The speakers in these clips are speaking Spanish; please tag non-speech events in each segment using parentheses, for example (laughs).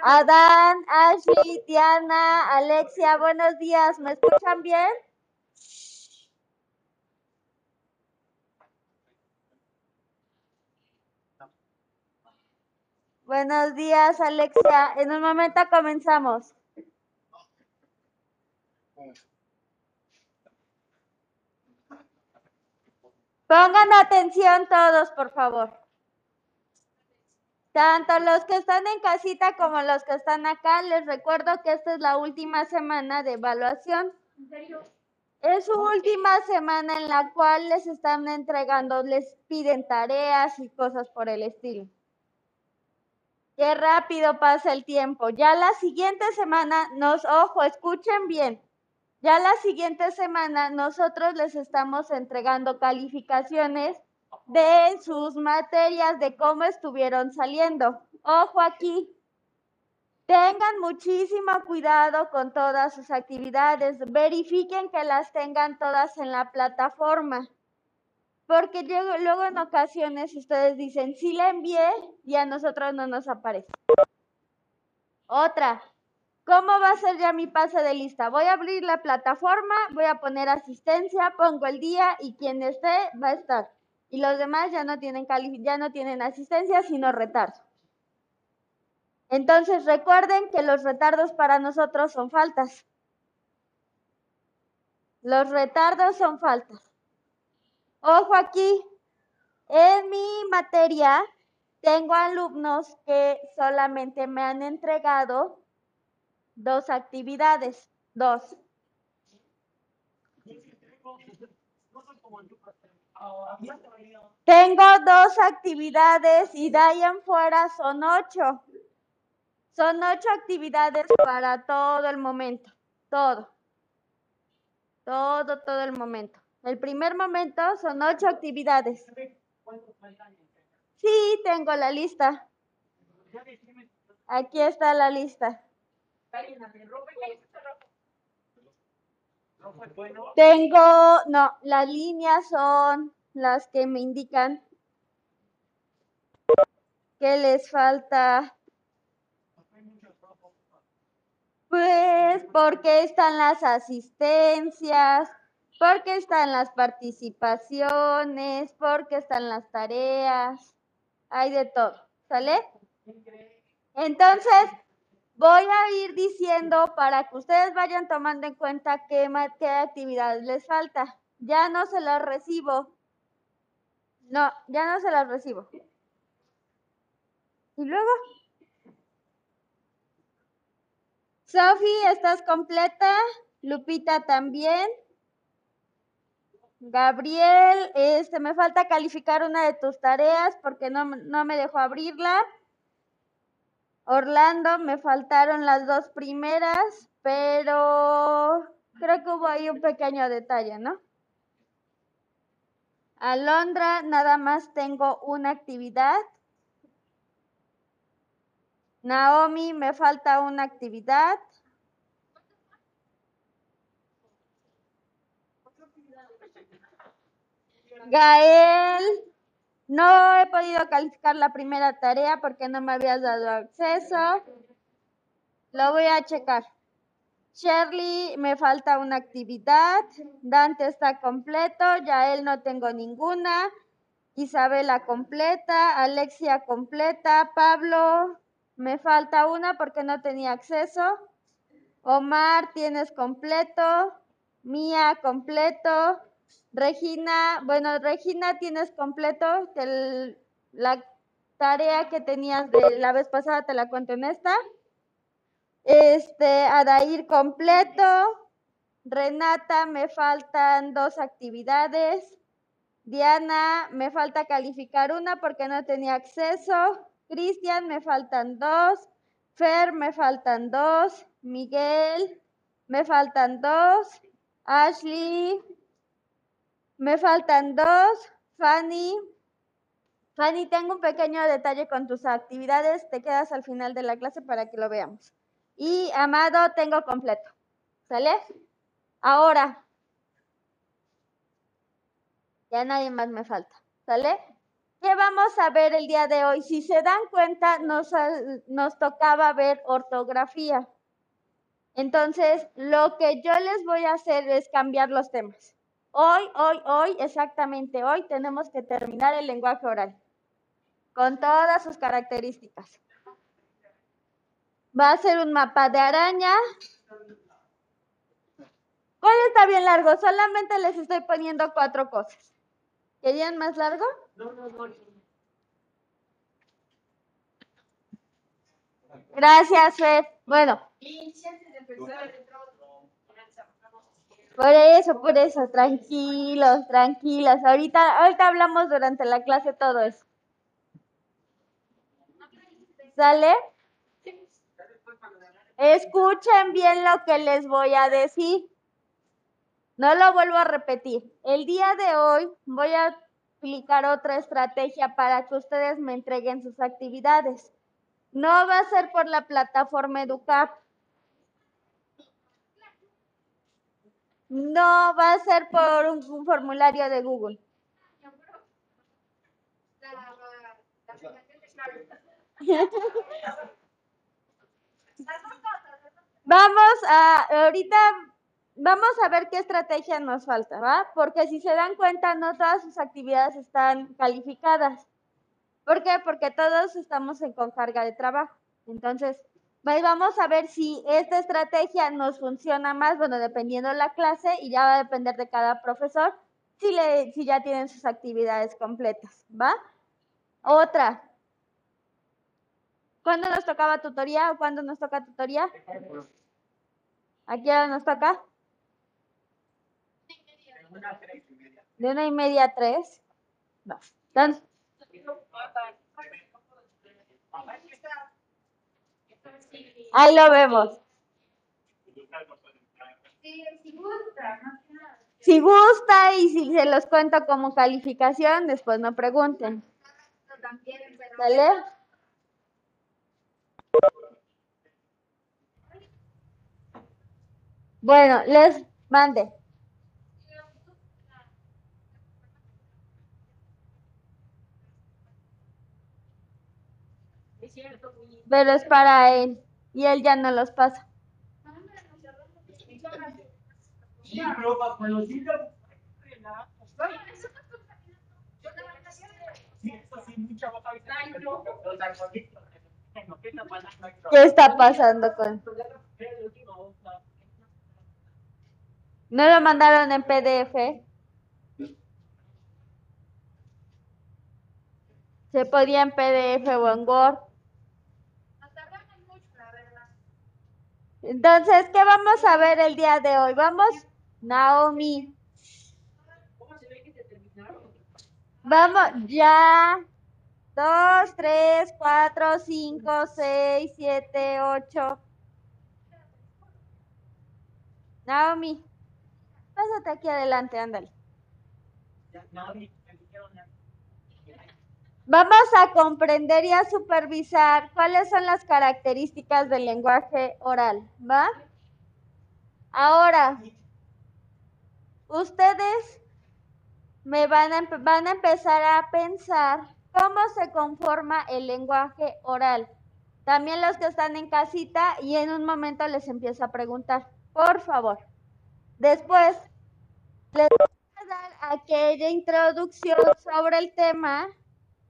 Adán, Ashley, Diana, Alexia, buenos días. ¿Me escuchan bien? Buenos días, Alexia. En un momento comenzamos. Pongan atención todos, por favor. Tanto los que están en casita como los que están acá, les recuerdo que esta es la última semana de evaluación. Es su última semana en la cual les están entregando, les piden tareas y cosas por el estilo. Qué rápido pasa el tiempo. Ya la siguiente semana, nos, ojo, escuchen bien. Ya la siguiente semana nosotros les estamos entregando calificaciones de sus materias, de cómo estuvieron saliendo. Ojo aquí. Tengan muchísimo cuidado con todas sus actividades. Verifiquen que las tengan todas en la plataforma. Porque luego en ocasiones ustedes dicen, sí la envié y a nosotros no nos aparece. Otra, ¿cómo va a ser ya mi pase de lista? Voy a abrir la plataforma, voy a poner asistencia, pongo el día y quien esté va a estar. Y los demás ya no tienen, ya no tienen asistencia, sino retardo. Entonces recuerden que los retardos para nosotros son faltas. Los retardos son faltas. Ojo aquí, en mi materia tengo alumnos que solamente me han entregado dos actividades, dos. Tengo dos actividades y de ahí en fuera son ocho. Son ocho actividades para todo el momento, todo. Todo, todo el momento. El primer momento son ocho actividades. Sí, tengo la lista. Aquí está la lista. Tengo, no, las líneas son las que me indican que les falta. Pues porque están las asistencias, porque están las participaciones, porque están las tareas, hay de todo, ¿sale? Entonces, voy a ir diciendo para que ustedes vayan tomando en cuenta qué, qué actividades les falta. Ya no se las recibo. No, ya no se las recibo. ¿Y luego? Sofi, ¿estás completa? Lupita también. Gabriel, este, me falta calificar una de tus tareas porque no, no me dejó abrirla. Orlando, me faltaron las dos primeras, pero creo que hubo ahí un pequeño detalle, ¿no? Alondra, nada más tengo una actividad. Naomi, me falta una actividad. Gael, no he podido calificar la primera tarea porque no me habías dado acceso. Lo voy a checar. Shirley, me falta una actividad. Dante está completo. Ya él no tengo ninguna. Isabela completa. Alexia completa. Pablo, me falta una porque no tenía acceso. Omar, tienes completo. Mía, completo. Regina, bueno, Regina, tienes completo la tarea que tenías de la vez pasada, te la cuento en esta. Este, Adair completo. Renata, me faltan dos actividades. Diana, me falta calificar una porque no tenía acceso. Cristian, me faltan dos. Fer, me faltan dos. Miguel, me faltan dos. Ashley, me faltan dos. Fanny. Fanny, tengo un pequeño detalle con tus actividades. Te quedas al final de la clase para que lo veamos. Y Amado, tengo completo. ¿Sale? Ahora. Ya nadie más me falta. ¿Sale? ¿Qué vamos a ver el día de hoy? Si se dan cuenta, nos, nos tocaba ver ortografía. Entonces, lo que yo les voy a hacer es cambiar los temas. Hoy, hoy, hoy, exactamente hoy, tenemos que terminar el lenguaje oral con todas sus características. Va a ser un mapa de araña. Hoy está bien largo, solamente les estoy poniendo cuatro cosas. ¿Querían más largo? Gracias, Fred. Bueno. Por eso, por eso, tranquilos, tranquilos. Ahorita, ahorita hablamos durante la clase todo eso. ¿Sale? Escuchen bien lo que les voy a decir. No lo vuelvo a repetir. El día de hoy voy a aplicar otra estrategia para que ustedes me entreguen sus actividades. No va a ser por la plataforma Educar. No va a ser por un, formulario de Google. Vamos a, ahorita vamos a ver qué estrategia nos falta, ¿va? Porque si se dan cuenta, no todas sus actividades están calificadas. ¿Por qué? Porque todos estamos en, con carga de trabajo. Entonces, vamos a ver si esta estrategia nos funciona más, bueno, dependiendo de la clase, y ya va a depender de cada profesor, si, ya tienen sus actividades completas, ¿va? Otra. ¿Cuándo nos tocaba tutoría o cuándo nos toca tutoría? ¿Aquí ahora nos toca? De una y media a tres. No. Entonces, ahí lo vemos. Si gusta y si se los cuento como calificación, después no pregunten. ¿Sale? Bueno, les mande. Pero es para él y él ya no los pasa. ¿Qué está pasando con? ¿No lo mandaron en PDF? Se podía en PDF o en Word. Entonces, ¿qué vamos a ver el día de hoy? Vamos, Naomi. Vamos, ya. Dos, tres, cuatro, cinco, seis, siete, ocho. Naomi, pásate aquí adelante, ándale. Vamos a comprender y a supervisar cuáles son las características del lenguaje oral, ¿va? Ahora, ustedes me van a, van a empezar a pensar cómo se conforma el lenguaje oral. También los que están en casita y en un momento les empiezo a preguntar, por favor. Después, les voy a dar aquella introducción sobre el tema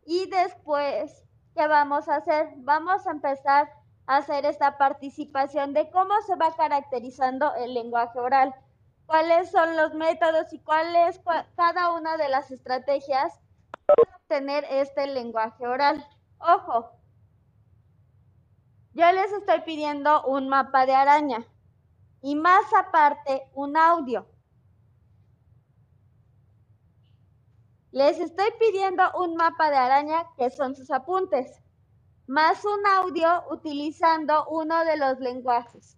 y después, ¿qué vamos a hacer? Vamos a empezar a hacer esta participación de cómo se va caracterizando el lenguaje oral, cuáles son los métodos y cuál es cada una de las estrategias para obtener este lenguaje oral. Ojo, yo les estoy pidiendo un mapa de araña y más aparte un audio. Les estoy pidiendo un mapa de araña que son sus apuntes, más un audio utilizando uno de los lenguajes.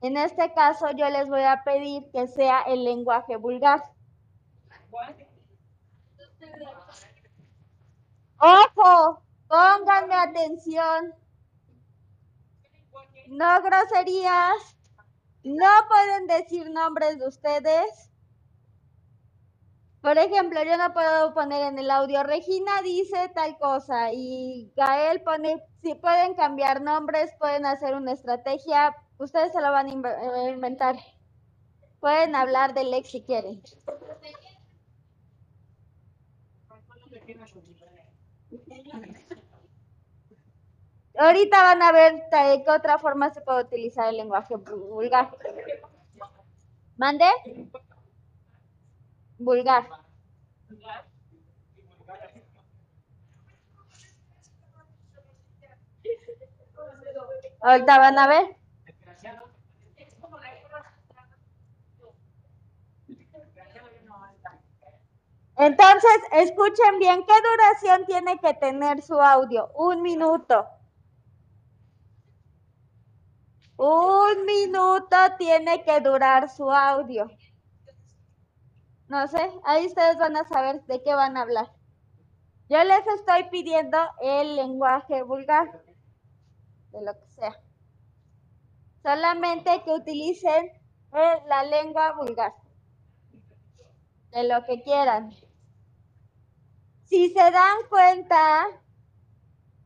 En este caso yo les voy a pedir que sea el lenguaje vulgar. Ojo, pónganme atención. No groserías. No pueden decir nombres de ustedes. Por ejemplo, yo no puedo poner en el audio, Regina dice tal cosa y Gael pone, si pueden cambiar nombres, pueden hacer una estrategia, ustedes se lo van a inventar. Pueden hablar del ex si quieren. Ahorita van a ver de qué otra forma se puede utilizar el lenguaje vulgar. ¿Mande? Vulgar. Ahorita van a ver. Entonces, escuchen bien, ¿qué duración tiene que tener su audio? Un minuto. Un minuto tiene que durar su audio. No sé, ahí ustedes van a saber de qué van a hablar. Yo les estoy pidiendo el lenguaje vulgar, de lo que sea. Solamente que utilicen la lengua vulgar, de lo que quieran. Si se dan cuenta,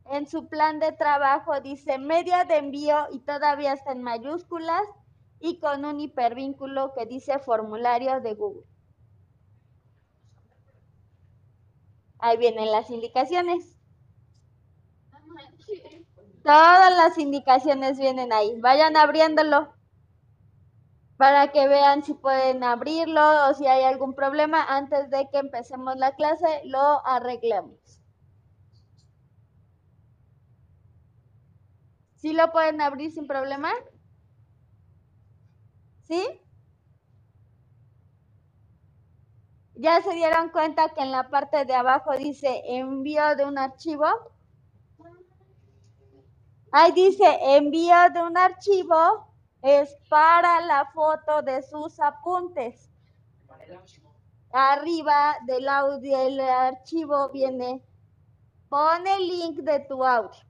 en su plan de trabajo dice medio de envío y todavía está en mayúsculas y con un hipervínculo que dice formulario de Google. Ahí vienen las indicaciones. Todas las indicaciones vienen ahí. Vayan abriéndolo para que vean si pueden abrirlo o si hay algún problema antes de que empecemos la clase, lo arreglemos. ¿Sí lo pueden abrir sin problema? ¿Sí? ¿Ya se dieron cuenta que en la parte de abajo dice envío de un archivo? Ahí dice envío de un archivo es para la foto de sus apuntes. Arriba del audio, el archivo viene, pone el link de tu audio.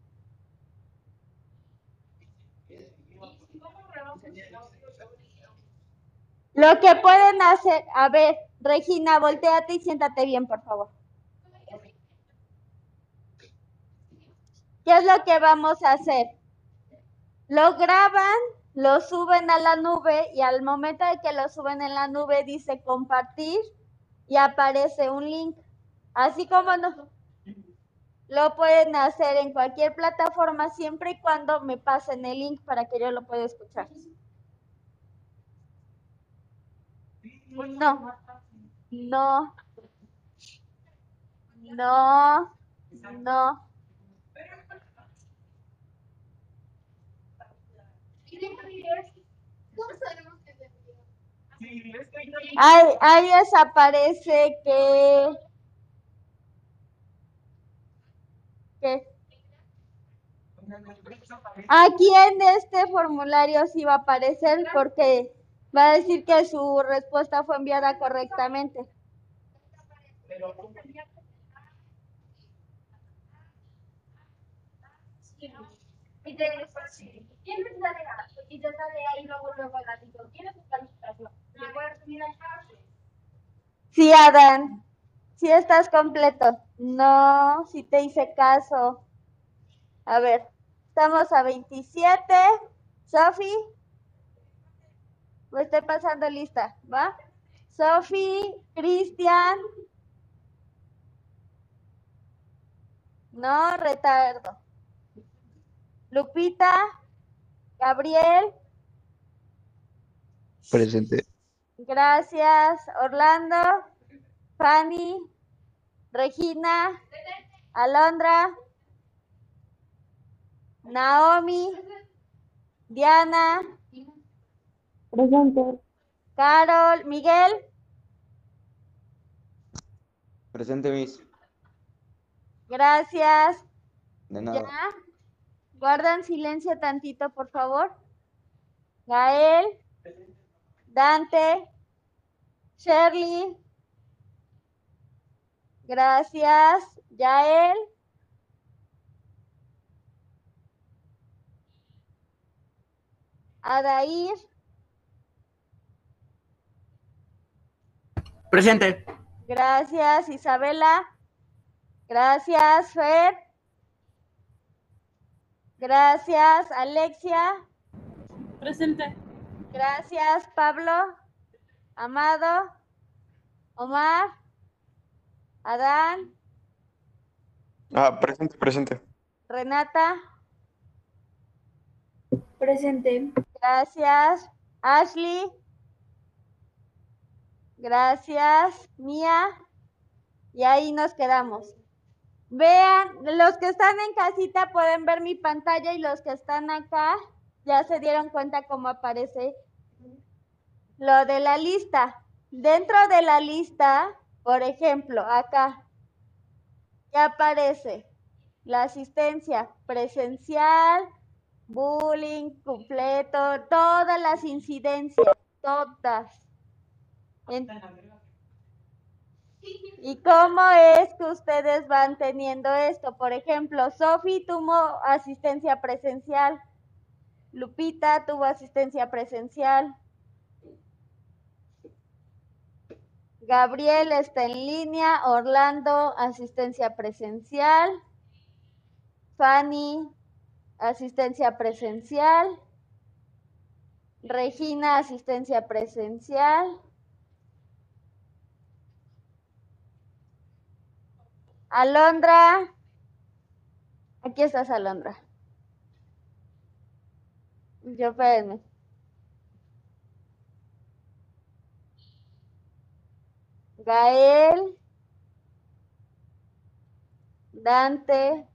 Lo que pueden hacer, a ver, Regina, volteate y siéntate bien, por favor. ¿Qué es lo que vamos a hacer? Lo graban lo suben a la nube y al momento de que lo suben en la nube dice compartir y aparece un link. Así como no, lo pueden hacer en cualquier plataforma siempre y cuando me pasen el link para que yo lo pueda escuchar. No, no, no, no. Ahí, ahí desaparece que... ¿Qué? Aquí en este formulario sí va a aparecer porque va a decir que su respuesta fue enviada correctamente. Y te sale ahí luego luego el gatito. ¿Tienes tu calificación? ¿Le puedes subir al Sí, Adán. Sí estás completo. No, si te hice caso. A ver, estamos a 27. Sofi. Me estoy pasando lista, ¿va? Sofi, Cristian. No, retardo. Lupita. Gabriel. Presente. Gracias. Orlando. Fanny. Regina. Alondra. Naomi. Diana. Presente. Carol. Miguel. Presente, Miss. Gracias. De nada. ¿Ya? Guardan silencio tantito, por favor. Gael, Dante, Shirley. Gracias. Yael. Adair. Presente. Gracias, Isabela. Gracias, Fer. Gracias, Alexia. Presente. Gracias, Pablo. Amado. Omar. Adán. Ah, presente, presente. Renata. Presente. Gracias. Ashley. Gracias. Mía. Y ahí nos quedamos. Vean, los que están en casita pueden ver mi pantalla y los que están acá ya se dieron cuenta cómo aparece lo de la lista. Dentro de la lista, por ejemplo, acá, ya aparece la asistencia presencial, bullying, completo, todas las incidencias, todas. En- ¿Y cómo es que ustedes van teniendo esto? Por ejemplo, Sofi tuvo asistencia presencial, Lupita tuvo asistencia presencial, Gabriel está en línea, Orlando asistencia presencial, Fanny asistencia presencial, Regina asistencia presencial. Alondra. Aquí estás, Alondra. Yo, espérenme. Gael. Dante.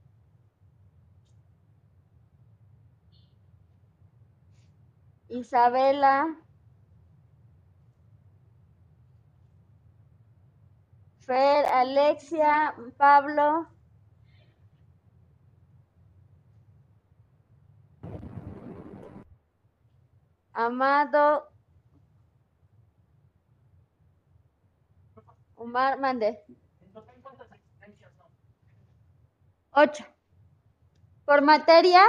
Isabela. Fer, Alexia, Pablo. Amado. Omar, mande. Ocho. Por materia,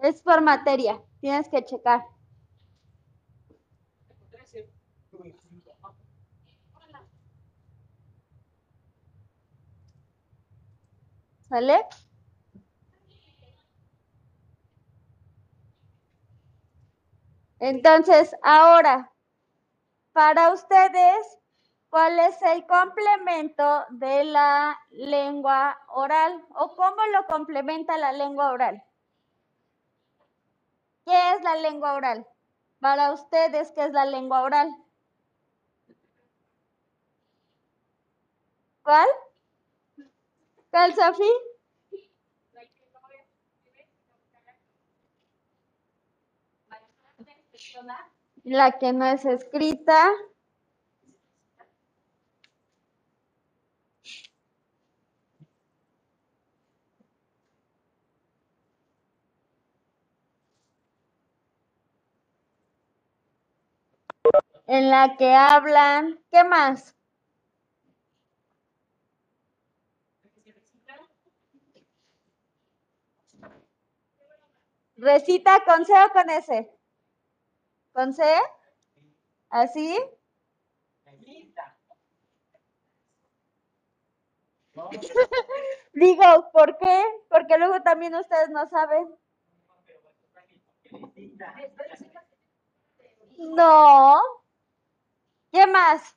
es por materia. Tienes que checar. ¿Sale? Entonces, ahora, para ustedes, ¿cuál es el complemento de la lengua oral? ¿O cómo lo complementa la lengua oral? ¿Qué es la lengua oral? Para ustedes, ¿qué es la lengua oral? ¿Cuál? La que no es escrita. En la que hablan. ¿Qué más? Recita con C o con S. ¿Con C? ¿Así? (laughs) Digo, ¿por qué? Porque luego también ustedes no saben. No. ¿Qué más?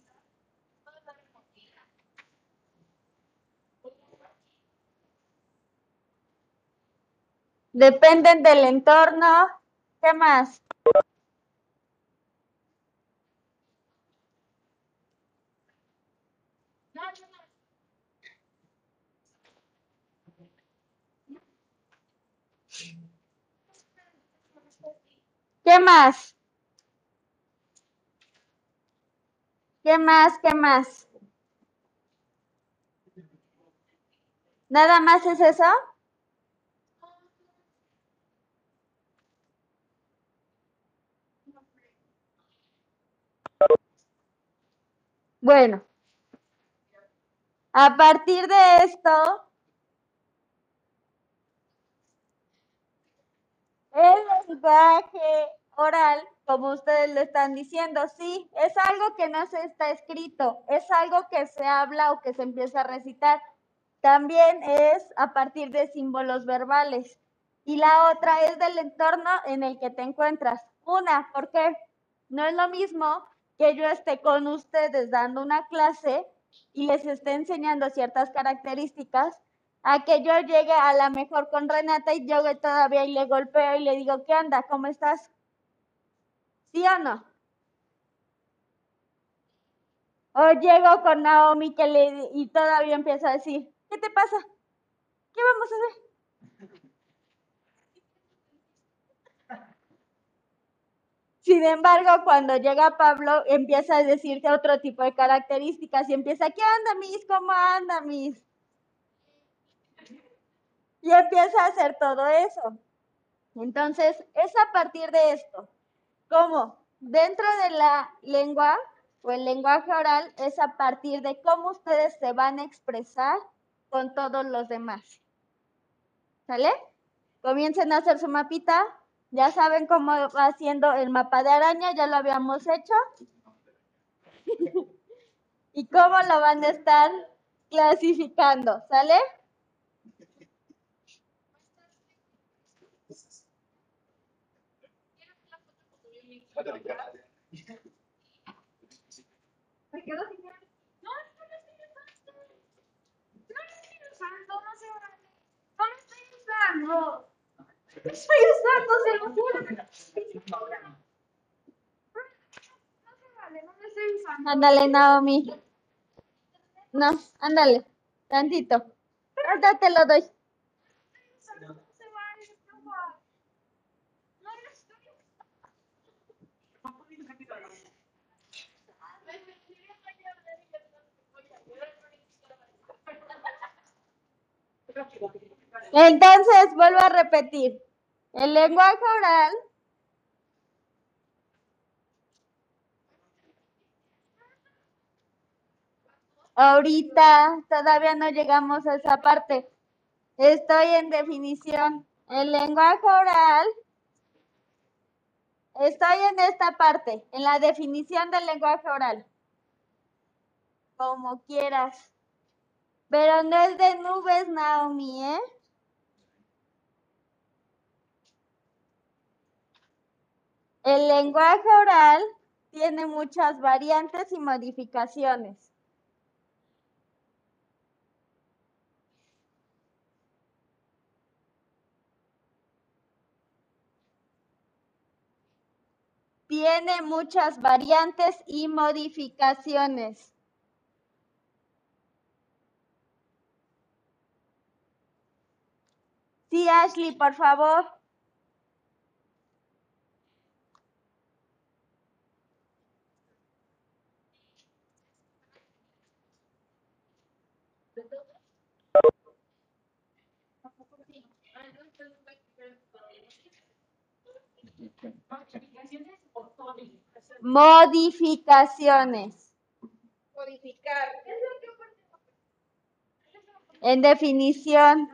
Dependen del entorno. ¿Qué más? ¿Qué más? ¿Qué más? ¿Qué más? ¿Nada más es eso? Bueno, a partir de esto, el lenguaje oral, como ustedes lo están diciendo, sí, es algo que no se está escrito, es algo que se habla o que se empieza a recitar. También es a partir de símbolos verbales. Y la otra es del entorno en el que te encuentras. Una, ¿por qué? No es lo mismo que yo esté con ustedes dando una clase y les esté enseñando ciertas características, a que yo llegue a la mejor con Renata y yo todavía y le golpeo y le digo, ¿qué onda? ¿Cómo estás? ¿Sí o no? O llego con Naomi que le, y todavía empieza a decir, ¿qué te pasa? ¿Qué vamos a hacer? Sin embargo, cuando llega Pablo, empieza a decirte otro tipo de características y empieza, ¿qué anda, Miss? ¿Cómo anda, Miss? Y empieza a hacer todo eso. Entonces, es a partir de esto. ¿Cómo? Dentro de la lengua o el lenguaje oral es a partir de cómo ustedes se van a expresar con todos los demás. ¿Sale? Comiencen a hacer su mapita. Ya saben cómo va haciendo el mapa de araña, ya lo habíamos hecho. y cómo lo van a estar clasificando, ¿sale? No, no, no estoy. No estoy usando. Se usando. Ándale, Naomi. No, ándale, tantito. Ahorita te lo doy. No (laughs) Entonces, vuelvo a repetir. El lenguaje oral Ahorita todavía no llegamos a esa parte. Estoy en definición. El lenguaje oral. Estoy en esta parte, en la definición del lenguaje oral. Como quieras. Pero no es de nubes, Naomi, ¿eh? El lenguaje oral tiene muchas variantes y modificaciones. Tiene muchas variantes y modificaciones. Sí, Ashley, por favor. Modificaciones. Modificar. En definición,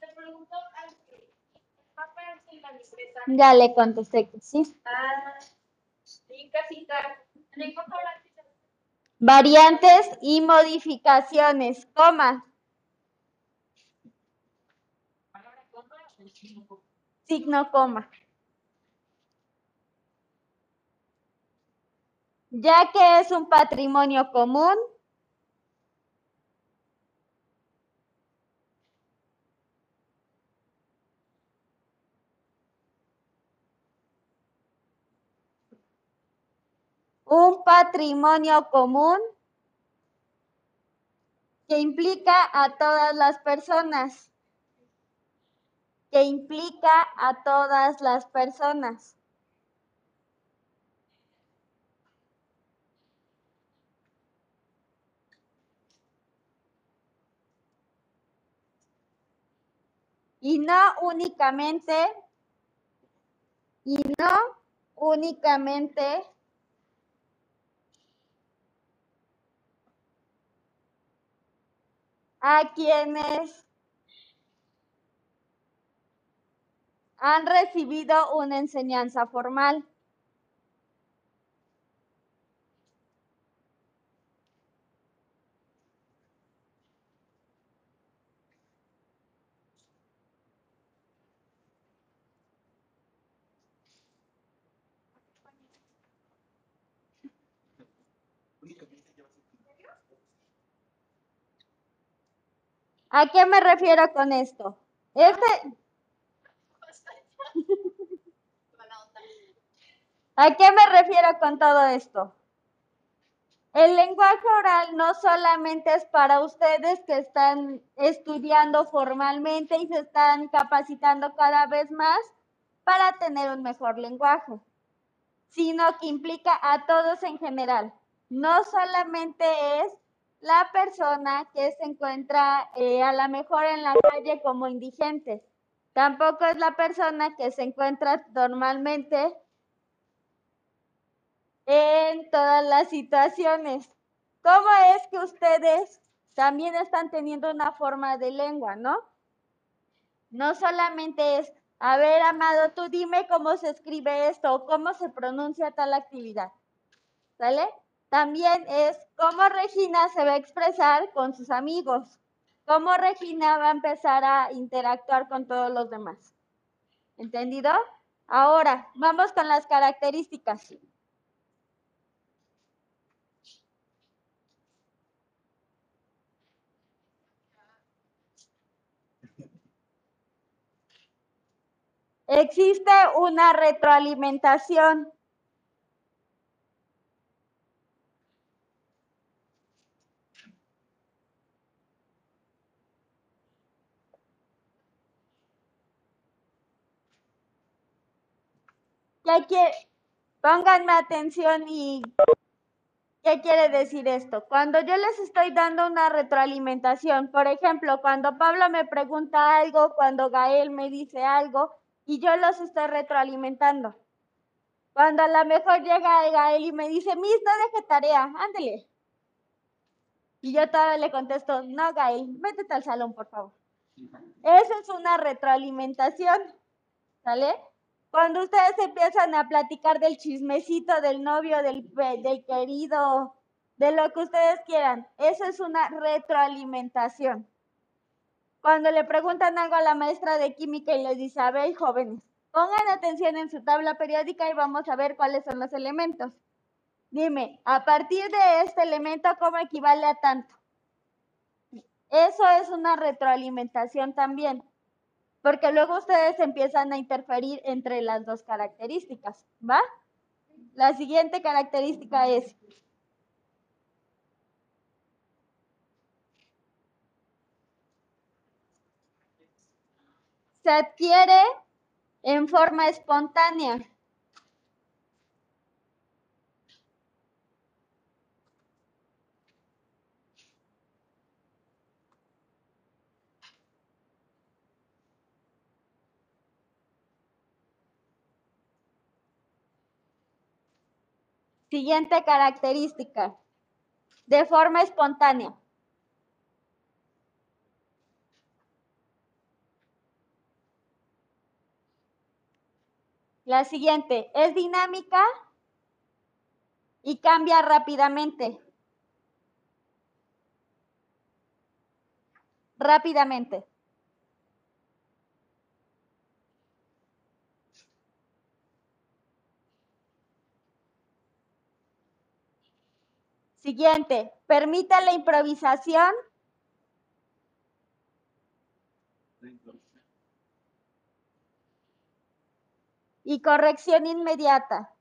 Te pregunto al papá en libreta. ya le contesté que sí. Ah. Variantes y modificaciones, coma. Signo coma. Ya que es un patrimonio común, un patrimonio común que implica a todas las personas, que implica a todas las personas. Y no únicamente, y no únicamente a quienes han recibido una enseñanza formal. ¿A qué me refiero con esto? Este, ¿A qué me refiero con todo esto? El lenguaje oral no solamente es para ustedes que están estudiando formalmente y se están capacitando cada vez más para tener un mejor lenguaje, sino que implica a todos en general. No solamente es la persona que se encuentra eh, a lo mejor en la calle como indigente, tampoco es la persona que se encuentra normalmente en todas las situaciones. ¿Cómo es que ustedes también están teniendo una forma de lengua, no? No solamente es, a ver, Amado, tú dime cómo se escribe esto o cómo se pronuncia tal actividad. ¿Sale? También es cómo Regina se va a expresar con sus amigos, cómo Regina va a empezar a interactuar con todos los demás. ¿Entendido? Ahora, vamos con las características. Existe una retroalimentación. ¿Qué quiere? Pónganme atención y ¿qué quiere decir esto? Cuando yo les estoy dando una retroalimentación, por ejemplo, cuando Pablo me pregunta algo, cuando Gael me dice algo, y yo los estoy retroalimentando. Cuando a lo mejor llega Gael y me dice, Miss, no deje tarea, ándele. Y yo todavía le contesto, no, Gael, métete al salón, por favor. Eso es una retroalimentación, ¿sale? Cuando ustedes empiezan a platicar del chismecito del novio, del, del querido, de lo que ustedes quieran, eso es una retroalimentación. Cuando le preguntan algo a la maestra de química y les dice, a ver, jóvenes, pongan atención en su tabla periódica y vamos a ver cuáles son los elementos. Dime, a partir de este elemento, ¿cómo equivale a tanto? Eso es una retroalimentación también, porque luego ustedes empiezan a interferir entre las dos características, ¿va? La siguiente característica es, se adquiere en forma espontánea. Siguiente característica, de forma espontánea. La siguiente, es dinámica y cambia rápidamente. Rápidamente. Siguiente, permite la improvisación. Y corrección inmediata.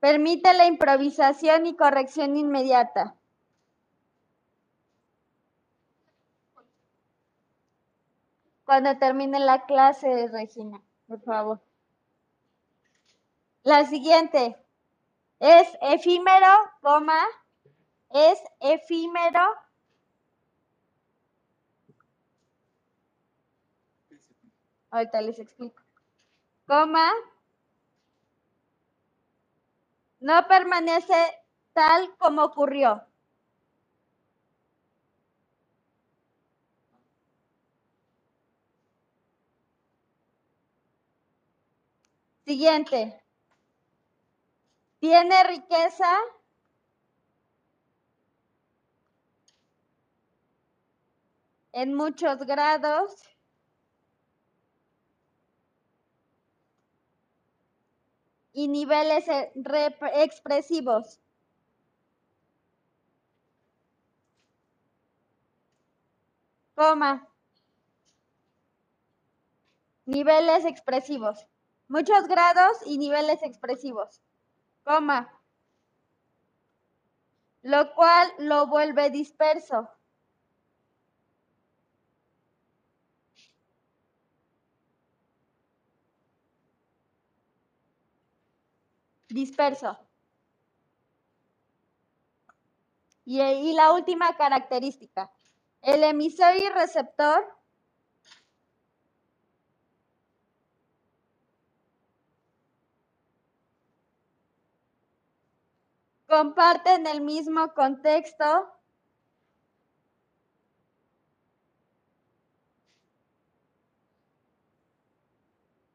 Permite la improvisación y corrección inmediata. cuando termine la clase, Regina, por favor. La siguiente es efímero, coma, es efímero. Ahorita les explico. Coma. No permanece tal como ocurrió. Siguiente. Tiene riqueza. En muchos grados. Y niveles eh, expresivos. Coma. Niveles expresivos. Muchos grados y niveles expresivos. Coma. Lo cual lo vuelve disperso. Disperso. Y, la última característica. El emisor y receptor comparten el mismo contexto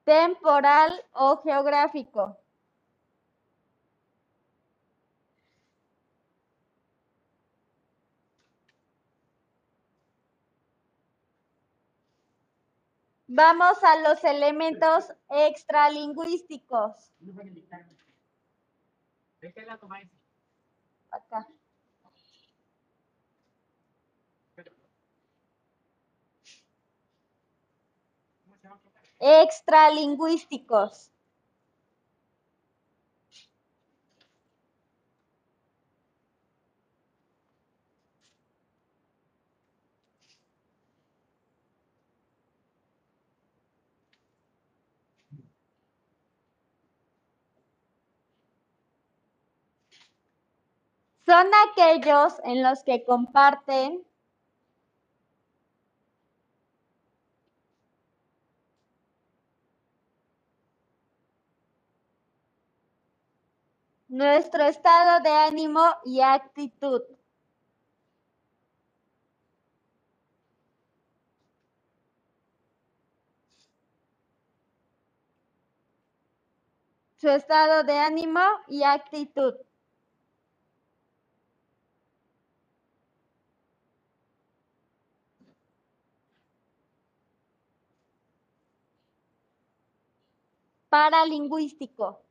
temporal o geográfico. Vamos a los elementos extralingüísticos. Acá. Extralingüísticos. Son aquellos en los que comparten nuestro estado de ánimo y actitud. Su estado de ánimo y actitud. Paralingüístico.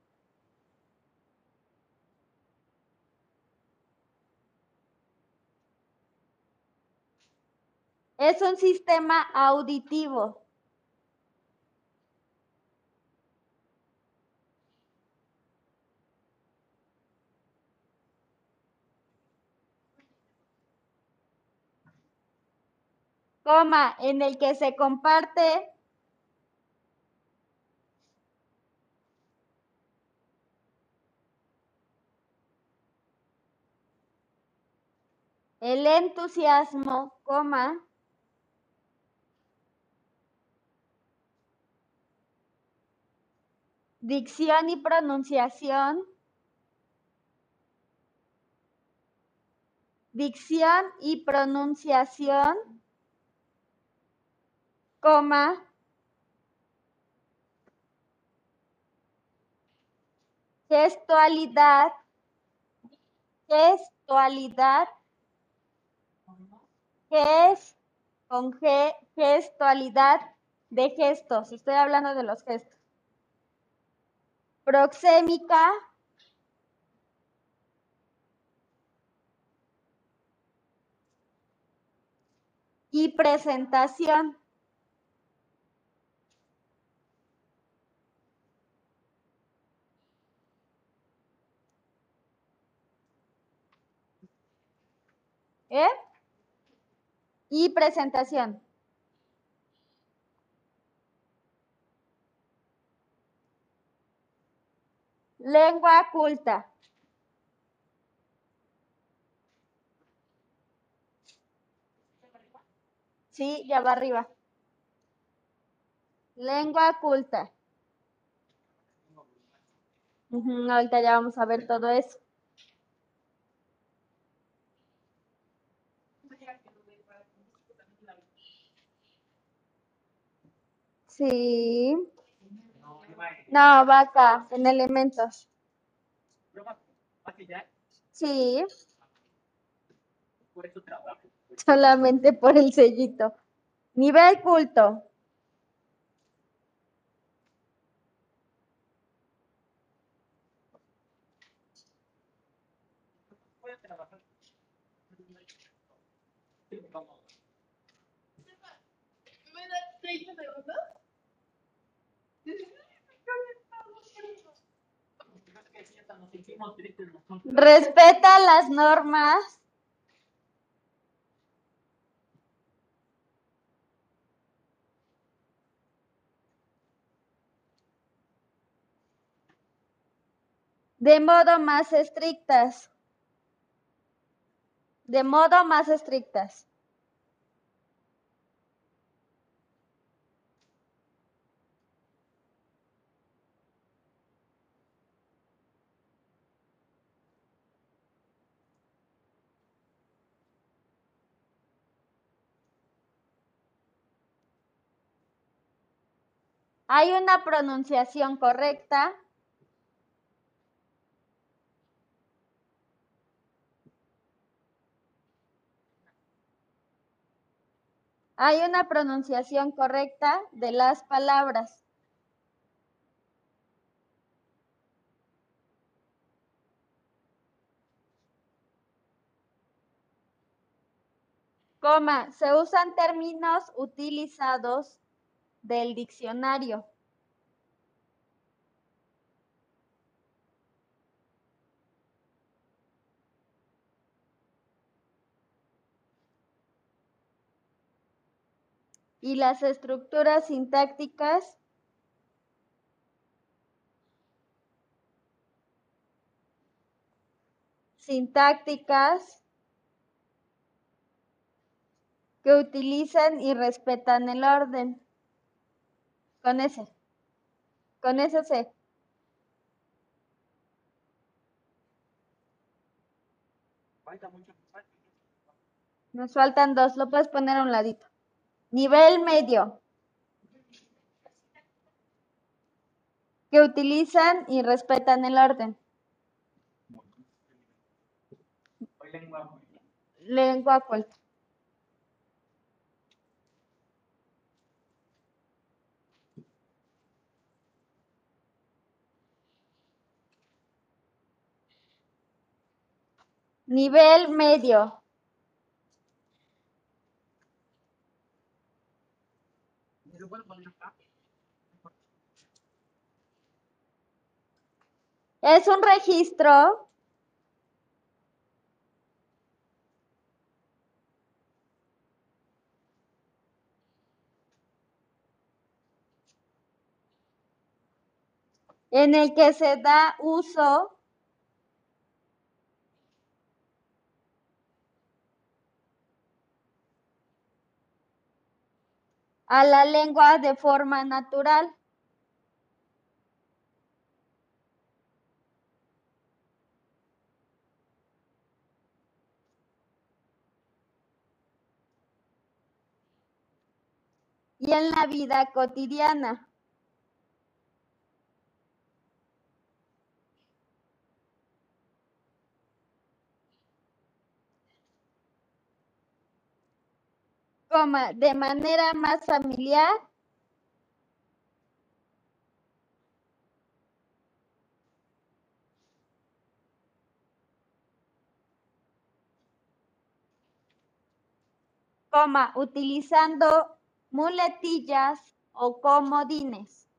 Es un sistema auditivo. coma, en el que se comparte el entusiasmo, coma, dicción y pronunciación, dicción y pronunciación, gestualidad, gestualidad, ges, con G, gestualidad de gestos, estoy hablando de los gestos. Proxémica, y presentación. ¿Eh? y presentación. Lengua culta. Sí, ya va arriba. Lengua culta. Uh ahorita ya vamos a ver todo eso. Sí. No, va acá, en elementos. Sí. Solamente por el sellito. Nivel culto. Respeta las normas. De modo más estrictas. De modo más estrictas. Hay una pronunciación correcta. Hay una pronunciación correcta de las palabras. Coma, se usan términos utilizados del diccionario. Y las estructuras sintácticas sintácticas que utilizan y respetan el orden. Con ese. Con ese C. Nos faltan dos, lo puedes poner a un ladito. Nivel medio. Que utilizan y respetan el orden. Lengua culta. Nivel medio. Es un registro en el que se da uso a la lengua de forma natural. Y en la vida cotidiana. Coma, de manera más familiar coma, utilizando muletillas o comodines.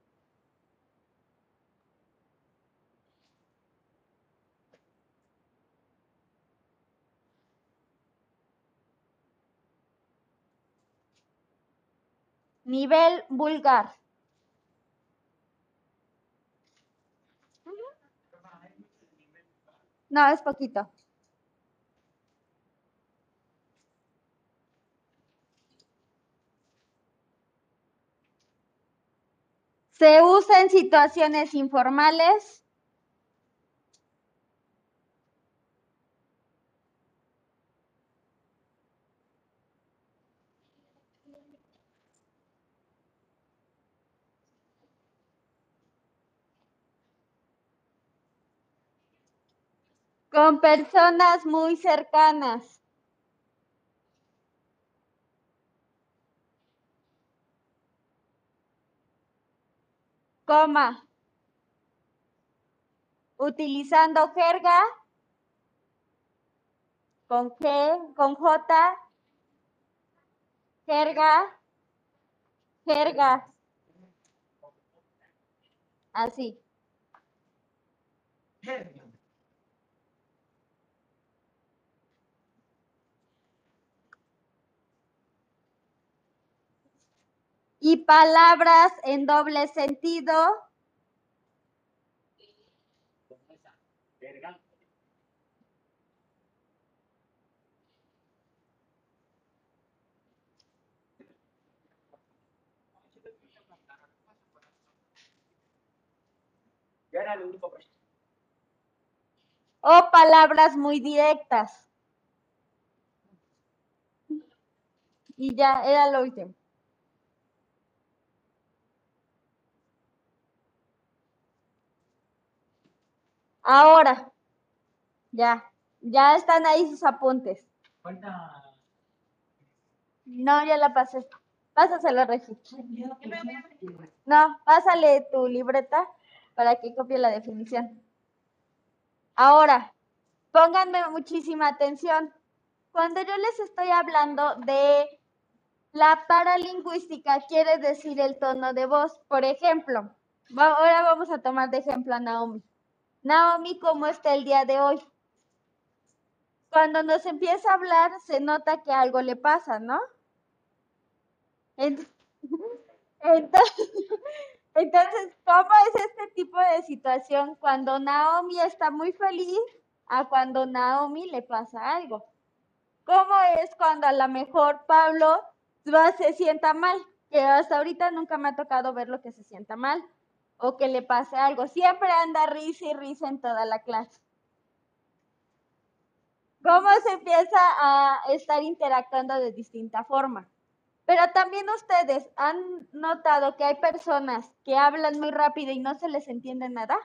Nivel vulgar. No, es poquito. Se usa en situaciones informales. Con personas muy cercanas. Coma. Utilizando jerga con G, con J, jerga, jerga. Así. Y palabras en doble sentido. O palabras muy directas. Y ya, era lo último. Ahora, ya, ya están ahí sus apuntes. No, ya la pasé. Pásaselo, Regi. No, pásale tu libreta para que copie la definición. Ahora, pónganme muchísima atención. Cuando yo les estoy hablando de la paralingüística, quiere decir el tono de voz. Por ejemplo, ahora vamos a tomar de ejemplo a Naomi. Naomi, ¿cómo está el día de hoy? Cuando nos empieza a hablar, se nota que algo le pasa, ¿no? Ent- Entonces, (laughs) (laughs) entonces, ¿cómo es este tipo de situación cuando Naomi está muy feliz a cuando Naomi le pasa algo? ¿Cómo es cuando a lo mejor Pablo se sienta mal? Que hasta ahorita nunca me ha tocado ver lo que se sienta mal o que le pase algo. Siempre anda risa y risa en toda la clase. ¿Cómo se empieza a estar interactuando de distinta forma? Pero también ustedes han notado que hay personas que hablan muy rápido y no se les entiende nada.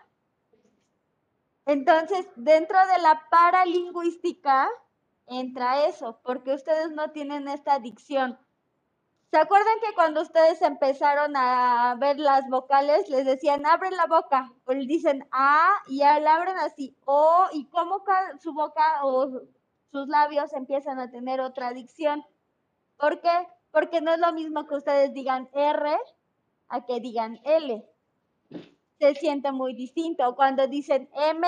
Entonces, dentro de la paralingüística entra eso, porque ustedes no tienen esta dicción. ¿Se acuerdan que cuando ustedes empezaron a ver las vocales, les decían, abren la boca? O le dicen A y ya la abren así, O, y cómo su boca o sus labios empiezan a tener otra dicción. ¿Por qué? Porque no es lo mismo que ustedes digan R a que digan L. Se siente muy distinto. Cuando dicen M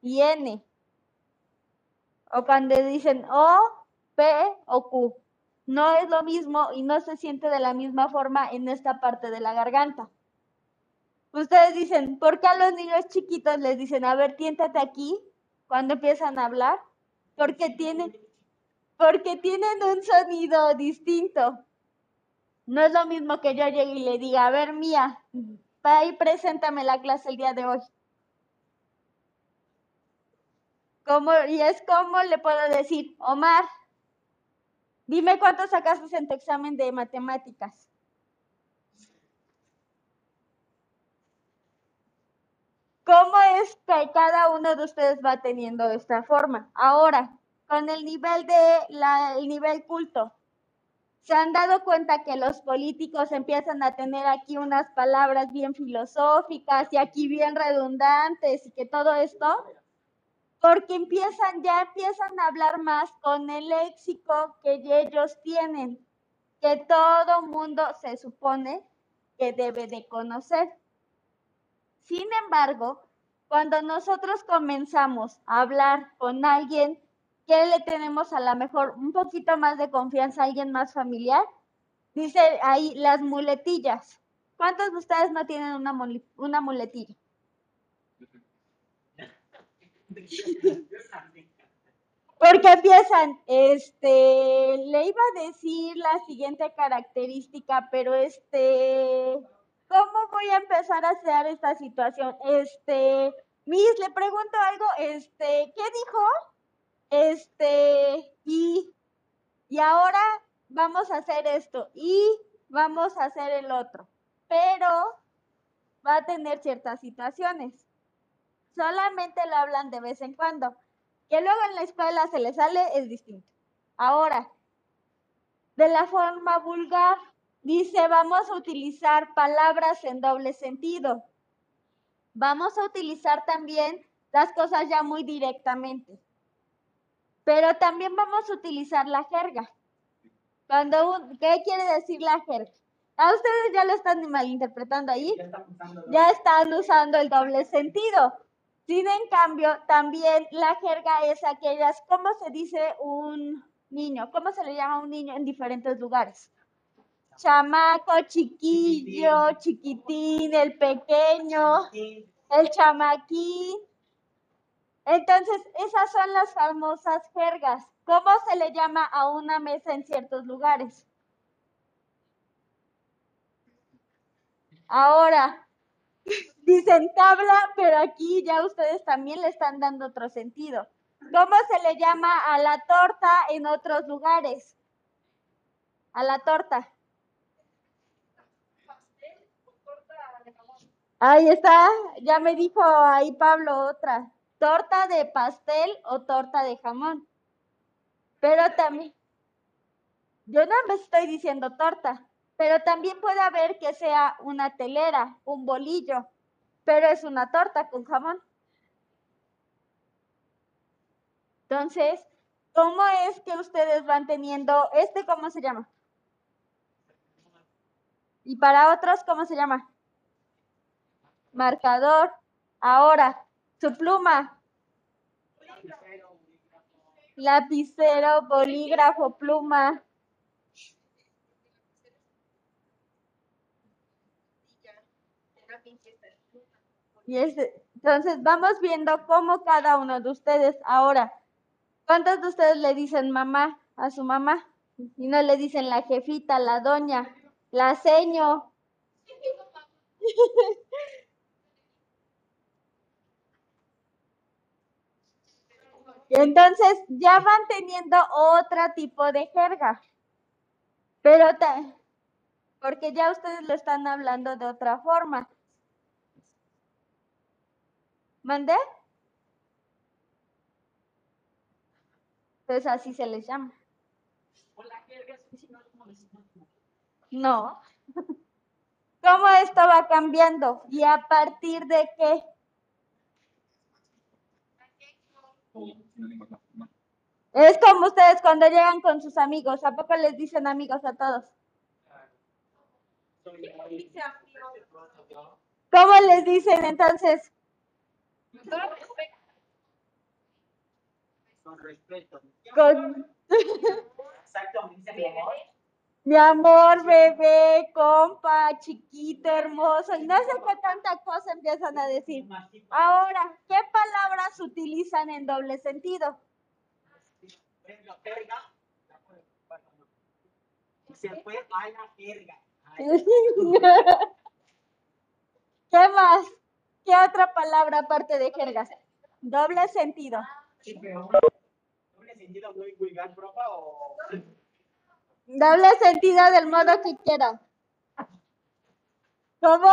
y N. O cuando dicen O, P o Q. No es lo mismo y no se siente de la misma forma en esta parte de la garganta. Ustedes dicen, ¿por qué a los niños chiquitos les dicen, a ver, tiéntate aquí cuando empiezan a hablar? Porque tienen, porque tienen un sonido distinto. No es lo mismo que yo llegue y le diga, a ver, Mía, va y preséntame la clase el día de hoy. ¿Cómo, y es como le puedo decir, Omar, dime cuánto sacaste en tu examen de matemáticas. ¿Cómo es que cada uno de ustedes va teniendo esta forma? Ahora, con el nivel de el nivel culto, ¿se han dado cuenta que los políticos empiezan a tener aquí unas palabras bien filosóficas y aquí bien redundantes y que todo esto? Porque empiezan, ya empiezan a hablar más con el léxico que ellos tienen, que todo mundo se supone que debe de conocer. Sin embargo, cuando nosotros comenzamos a hablar con alguien que le tenemos a lo mejor un poquito más de confianza, alguien más familiar, dice ahí las muletillas. ¿Cuántos de ustedes no tienen una, muletilla? Porque empiezan, este, le iba a decir la siguiente característica, pero este, ¿cómo voy a empezar a hacer esta situación? Este, Miss, le pregunto algo, este, ¿qué dijo? Este, y, y ahora vamos a hacer esto y vamos a hacer el otro, pero va a tener ciertas situaciones. Solamente lo hablan de vez en cuando. Que luego en la escuela se le sale es distinto. Ahora, de la forma vulgar, dice, vamos a utilizar palabras en doble sentido. Vamos a utilizar también las cosas ya muy directamente. Pero también vamos a utilizar la jerga. Cuando un- ¿Qué quiere decir la jerga? A ustedes ya lo están malinterpretando ahí. Ya están usando el doble sentido. Sin en cambio, también la jerga es aquellas, ¿cómo se dice un niño? ¿Cómo se le llama a un niño en diferentes lugares? Chamaco, chiquillo, chiquitín, el pequeño, el chamaquín. Entonces, esas son las famosas jergas. ¿Cómo se le llama a una mesa en ciertos lugares? Ahora, dicen tabla, pero aquí ya ustedes también le están dando otro sentido. ¿Cómo se le llama a la torta en otros lugares? A la torta. Ahí está, ya me dijo ahí Pablo otra. Torta de pastel o torta de jamón. Pero también, yo no me estoy diciendo torta, pero también puede haber que sea una telera, un bolillo, pero es una torta con jamón. Entonces, ¿cómo es que ustedes van teniendo este, cómo se llama? Y para otros, ¿cómo se llama? Marcador. Ahora, su pluma. Lapicero, bolígrafo, pluma. Y este, entonces vamos viendo cómo cada uno de ustedes ahora, ¿cuántos de ustedes le dicen mamá a su mamá? Y no le dicen la jefita, la doña, la seño. (laughs) Entonces ya van teniendo otro tipo de jerga. Pero porque ya ustedes lo están hablando de otra forma. ¿Mandé? Pues así se les llama. No. (laughs) ¿Cómo esto va cambiando? ¿Y a partir de qué? Es como ustedes cuando llegan con sus amigos. ¿A poco les dicen amigos a todos? ¿Cómo les dicen entonces? Con... Mi amor, bebé, compa, chiquito, hermoso, y no sé qué tanta cosa empiezan a decir. Ahora, ¿qué palabras utilizan en doble sentido? ¿Qué más? ¿Qué otra palabra aparte de jerga? Doble sentido. Doble sentido del modo que quiera. ¿Cómo?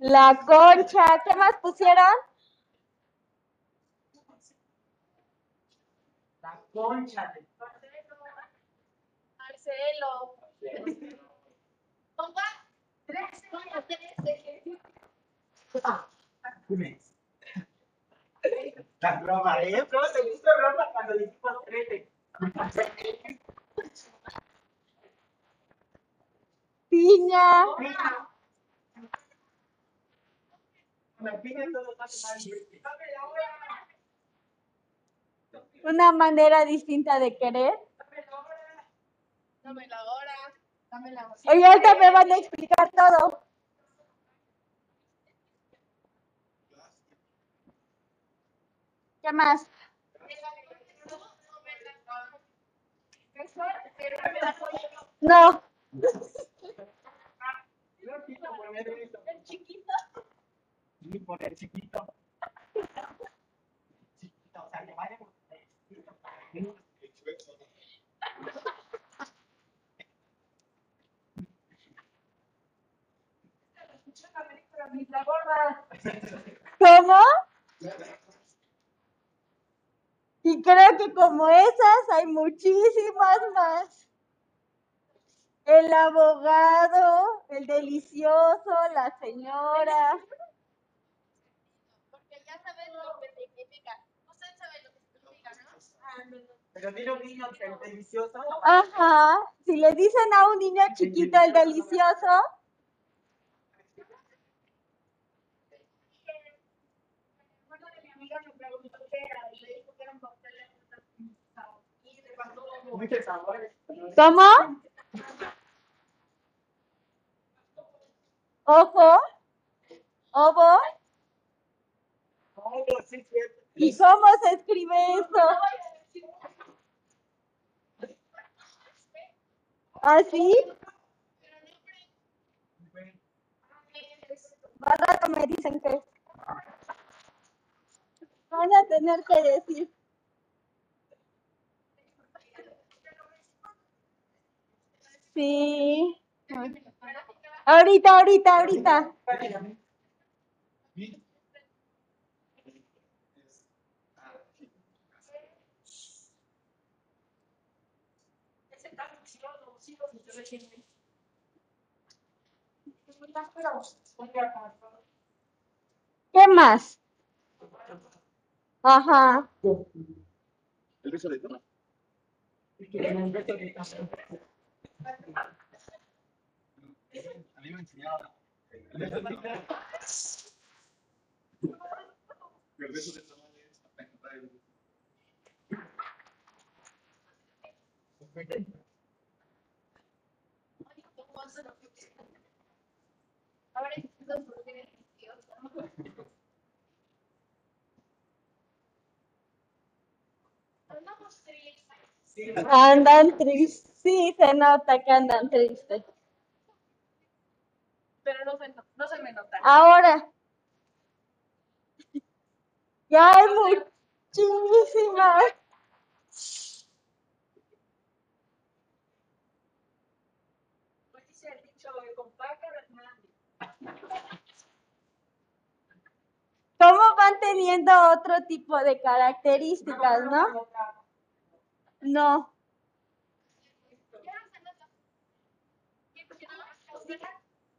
La concha. ¿Qué más pusieron? Conchale. Marcelo. Ponga tres, ponga tres. Dime. La broma, ¿eh? ¿Cómo se hizo broma cuando dijimos 13? Piña. Más Una manera distinta de querer. Dame la hora. Dame la hora. Oye, ahorita me van a explicar todo. ¿Qué más? No. (laughs) El chiquito. Sí, por el chiquito. Chiquito, o sea, le vale. ¿Cómo? Y creo que como esas hay muchísimas más. El abogado, el delicioso, la señora. Porque ya sabes lo que significa. Usted sabe lo que significa, ¿no? Pero niño que es delicioso. Ajá. Si le dicen a un niño chiquito el delicioso. ¿cómo? Ojo, ovo. ¿Y cómo se escribe eso? ¿Así? Más rato me dicen que van a tener que decir. Sí. Ahorita, ahorita, ahorita. ¿Qué más? Ajá. El beso para encontrar el Ahora entiendo por qué eres delicioso. Andamos tristes. Andan tristes. Sí, se nota que andan tristes. Pero no se, no se me nota. Ahora. Ya hay muchísimas. Pues dice el dicho de compacto ¿Cómo van teniendo otro tipo de características, no? No.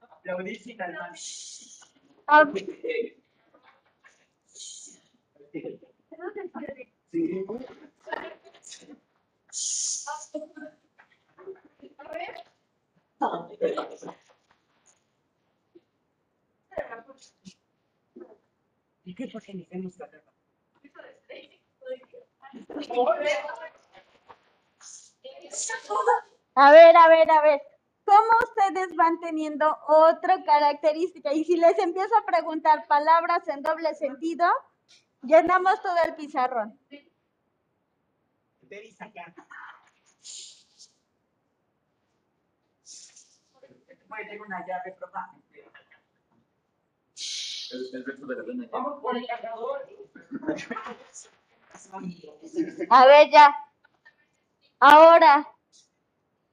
Aplaudir sin calmar. Ah, Sí. ¿Y qué pasa en el A ver, a ver, a ver. ¿Cómo ustedes van teniendo otra característica? Y si les empiezo a preguntar palabras en doble sentido, llenamos todo el pizarrón. Una llave. A ver, ya. Ahora,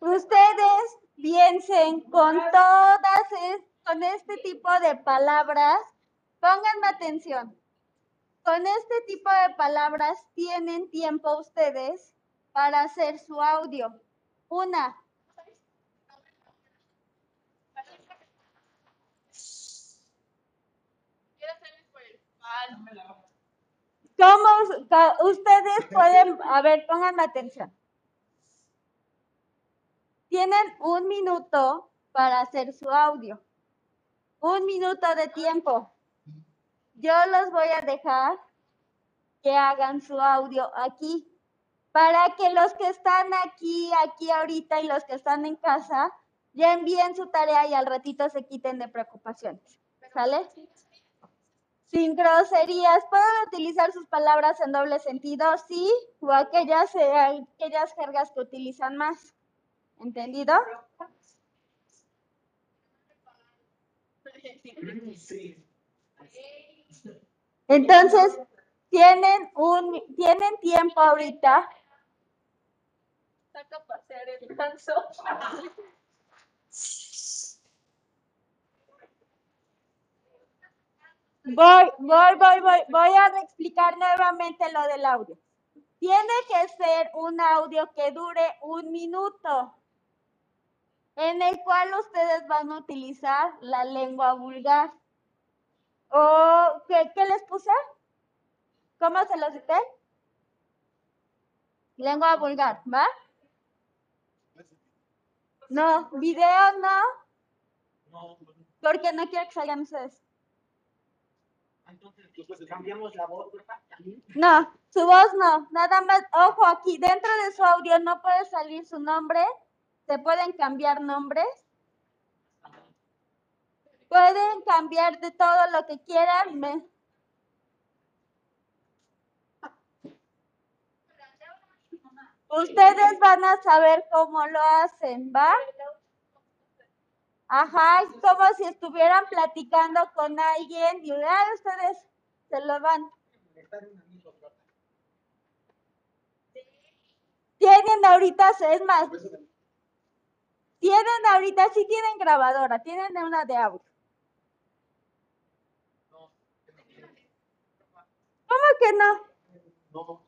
ustedes piensen con todas, es- con este tipo de palabras, pónganme atención. Con este tipo de palabras tienen tiempo ustedes para hacer su audio. Una. ¿Cómo ca- ustedes pueden, a ver, pónganme atención. Tienen un minuto para hacer su audio. Un minuto de tiempo. Yo los voy a dejar que hagan su audio aquí para que los que están aquí, aquí ahorita y los que están en casa ya envíen su tarea y al ratito se quiten de preocupaciones. ¿Sale? Sin groserías, pueden utilizar sus palabras en doble sentido, sí, o aquellas, eh, aquellas jergas que utilizan más. ¿Entendido? Entonces, tienen un tienen tiempo ahorita. Saca a pasear el ganso. (laughs) Voy, voy, voy, voy, voy a explicar nuevamente lo del audio. Tiene que ser un audio que dure un minuto, en el cual ustedes van a utilizar la lengua vulgar. ¿O qué, qué les puse? ¿Cómo se los dicté? Lengua vulgar, ¿va? No, video no, No, porque no quiero que salgan ustedes. Entonces cambiamos la voz. No, su voz no. Nada más, ojo aquí, dentro de su audio no puede salir su nombre. Se pueden cambiar nombres. Pueden cambiar de todo lo que quieran. Ustedes van a saber cómo lo hacen, ¿va? Ajá, es como si estuvieran platicando con alguien y ah, ustedes se lo van. Tienen ahorita, es más, tienen ahorita, sí tienen grabadora, tienen una de audio. ¿Cómo que no? No.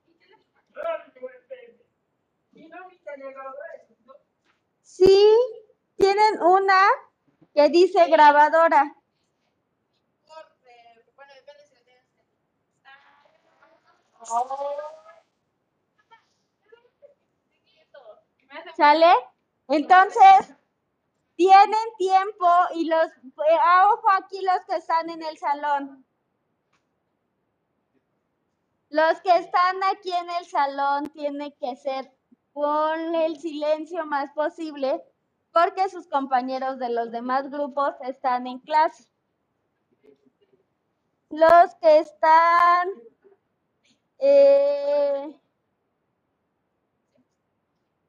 Sí, tienen una que dice grabadora. ¿Sale? Entonces, tienen tiempo y los, eh, ojo aquí los que están en el salón. Los que están aquí en el salón tienen que ser con el silencio más posible porque sus compañeros de los demás grupos están en clase. Los que están eh,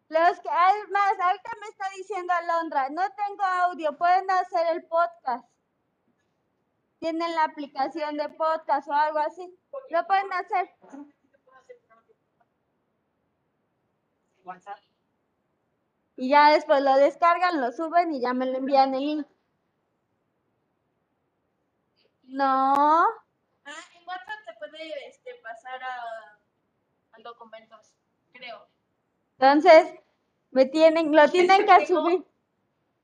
los que, además, ahorita me está diciendo Alondra, no tengo audio, pueden hacer el podcast. Tienen la aplicación de podcast o algo así. Lo pueden hacer. Y ya después lo descargan, lo suben y ya me lo envían el link. No, Ah, en WhatsApp se puede este, pasar a, a documentos, creo. entonces me tienen, lo tienen que subir.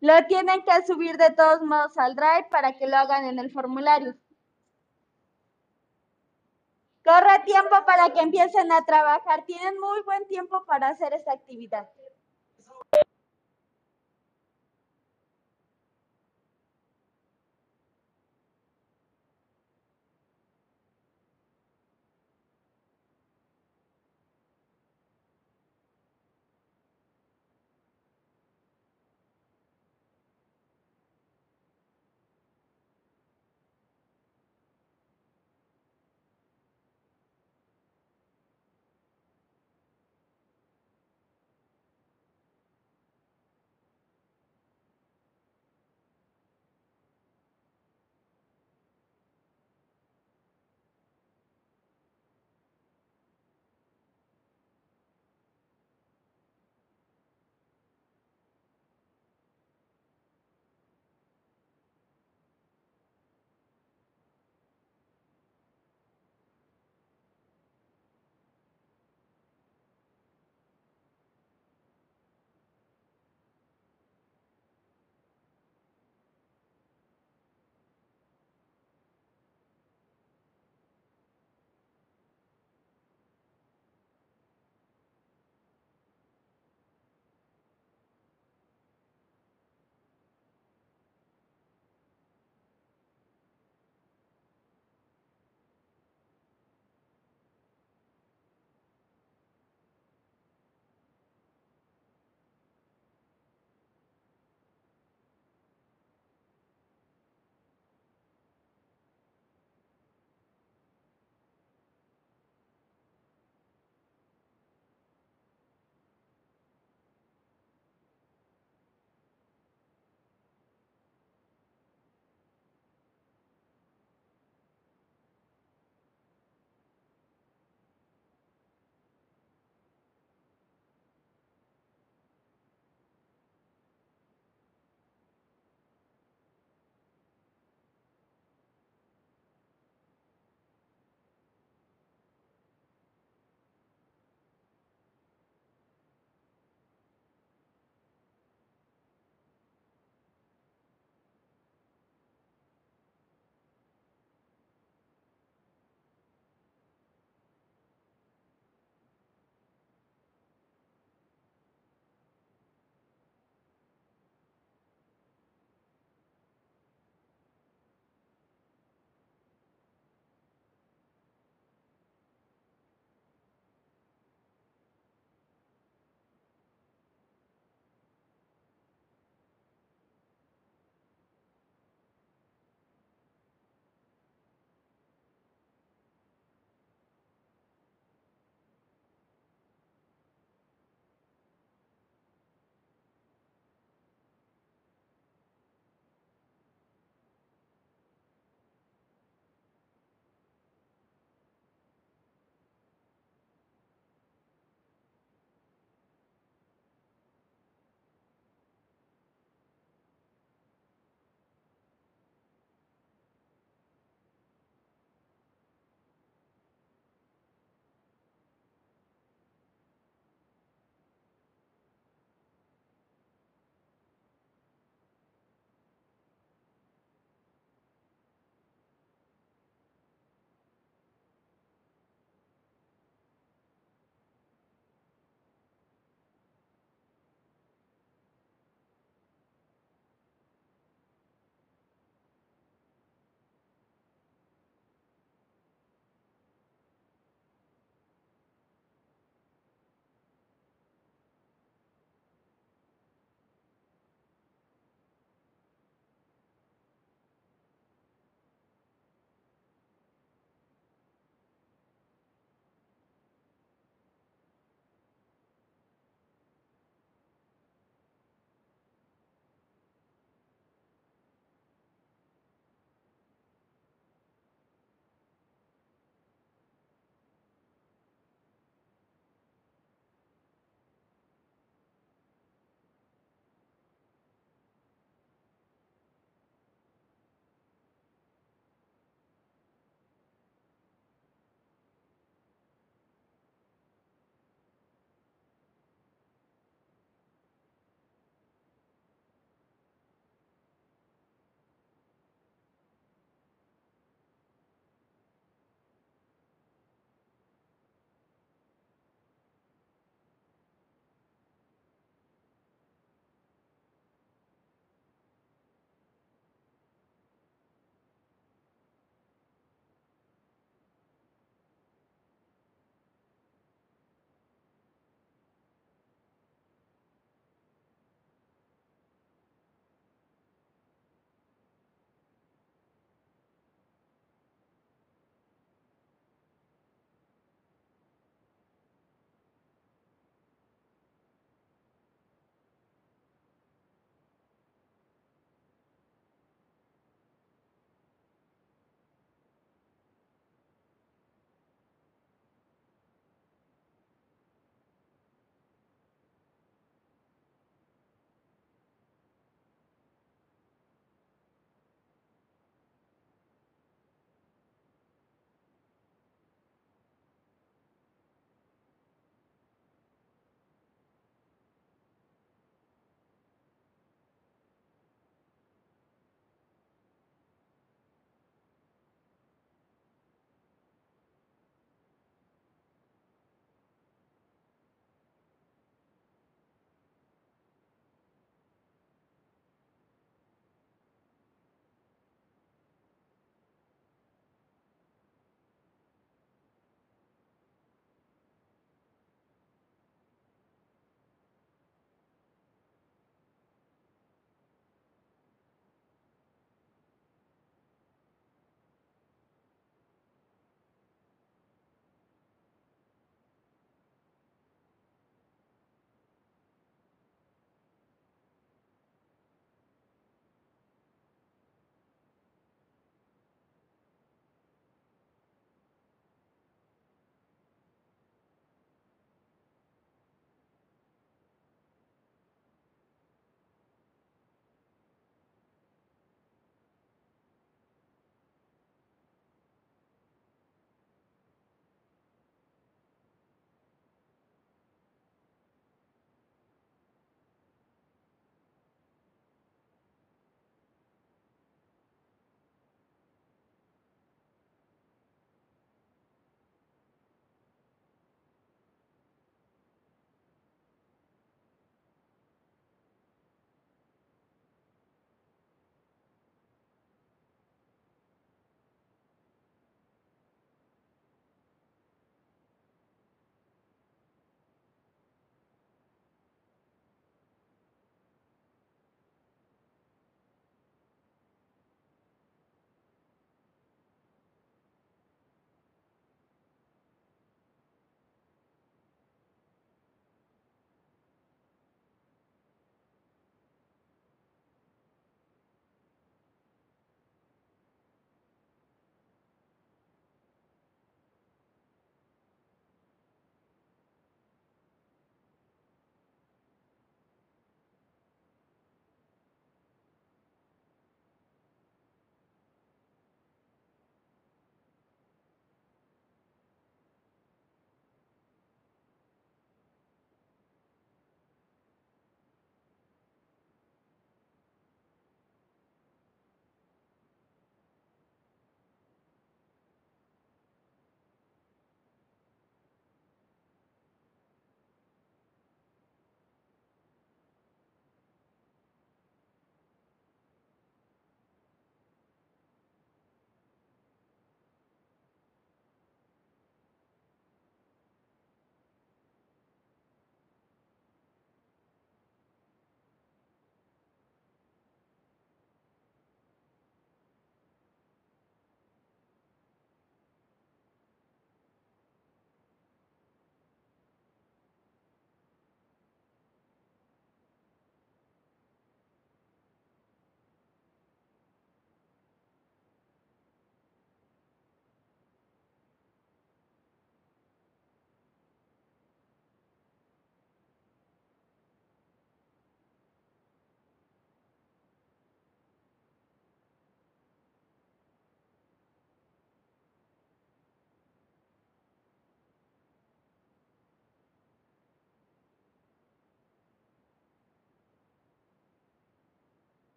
Lo tienen que subir de todos modos al Drive para que lo hagan en el formulario. Corre tiempo para que empiecen a trabajar. Tienen muy buen tiempo para hacer esta actividad.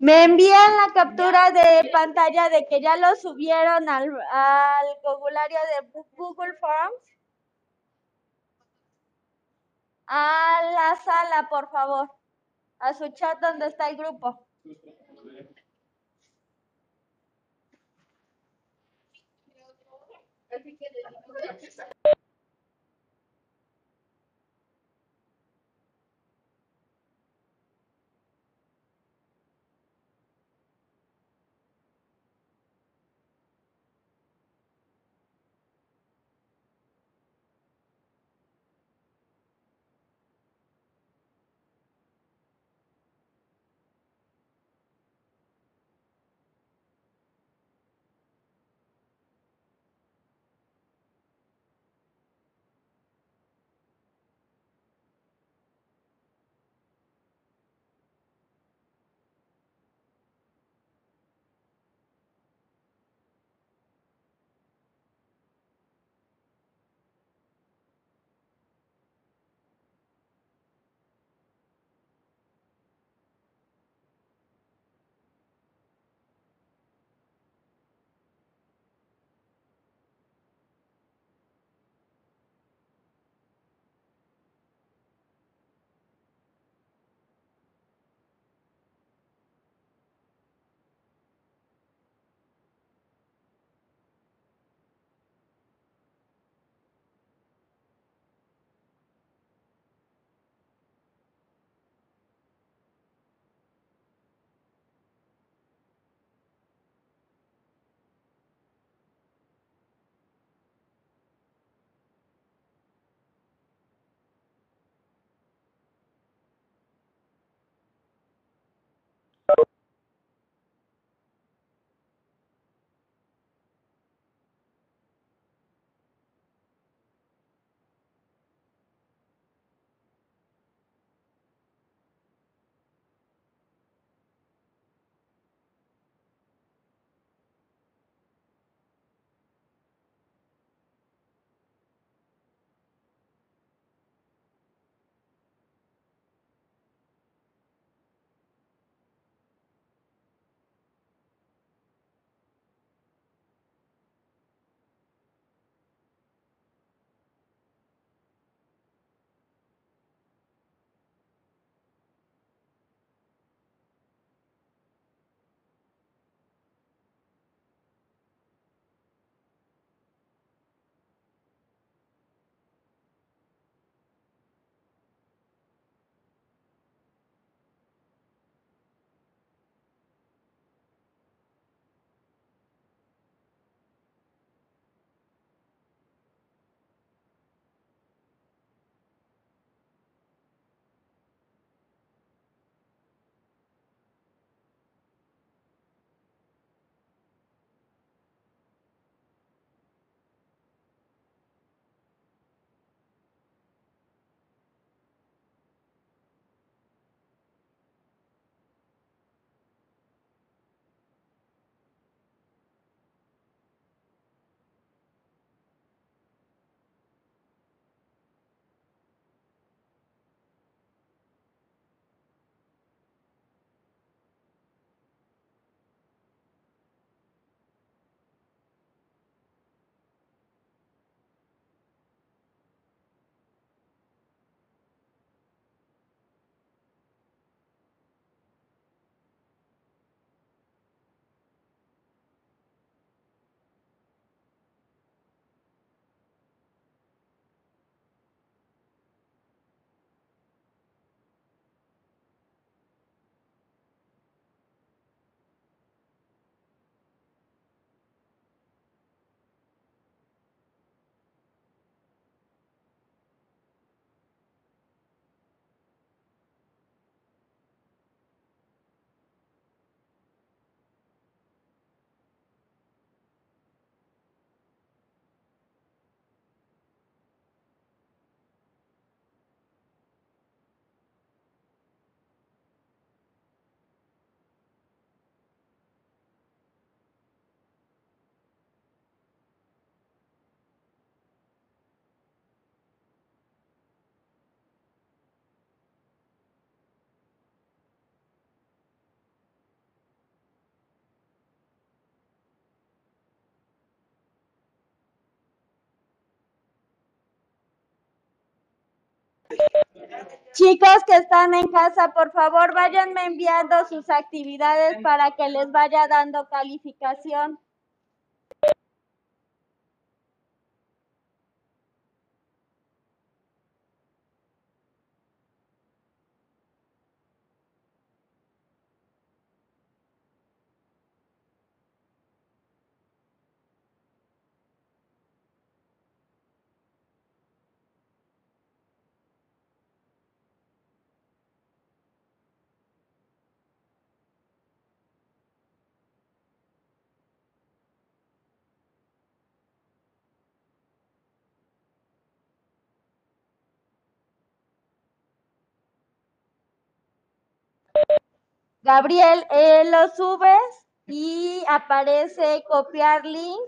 Me envían la captura de pantalla de que ya lo subieron al, al de Google Forms. A la sala, por favor. A su chat donde está el grupo. Chicos que están en casa, por favor, váyanme enviando sus actividades para que les vaya dando calificación. Gabriel, eh, lo subes y aparece copiar link.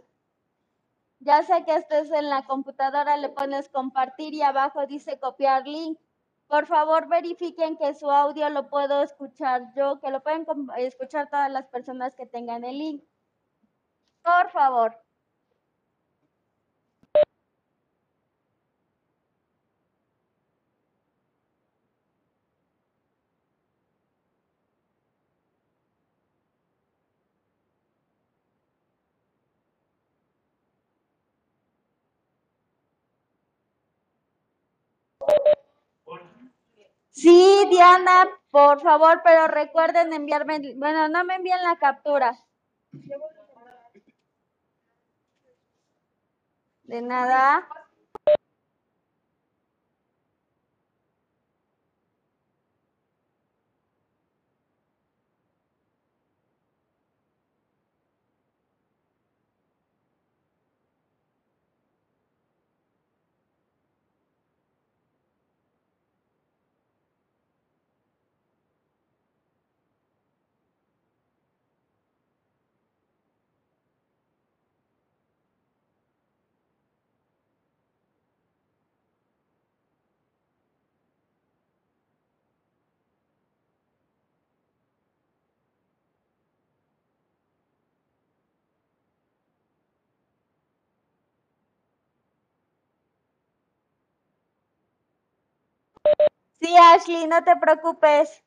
Ya sé que estés en la computadora, le pones compartir y abajo dice copiar link. Por favor, verifiquen que su audio lo puedo escuchar yo, que lo pueden escuchar todas las personas que tengan el link. Por favor. Sí, Diana, por favor, pero recuerden enviarme, bueno, no me envíen la captura. De nada. Sí, Ashley, no te preocupes.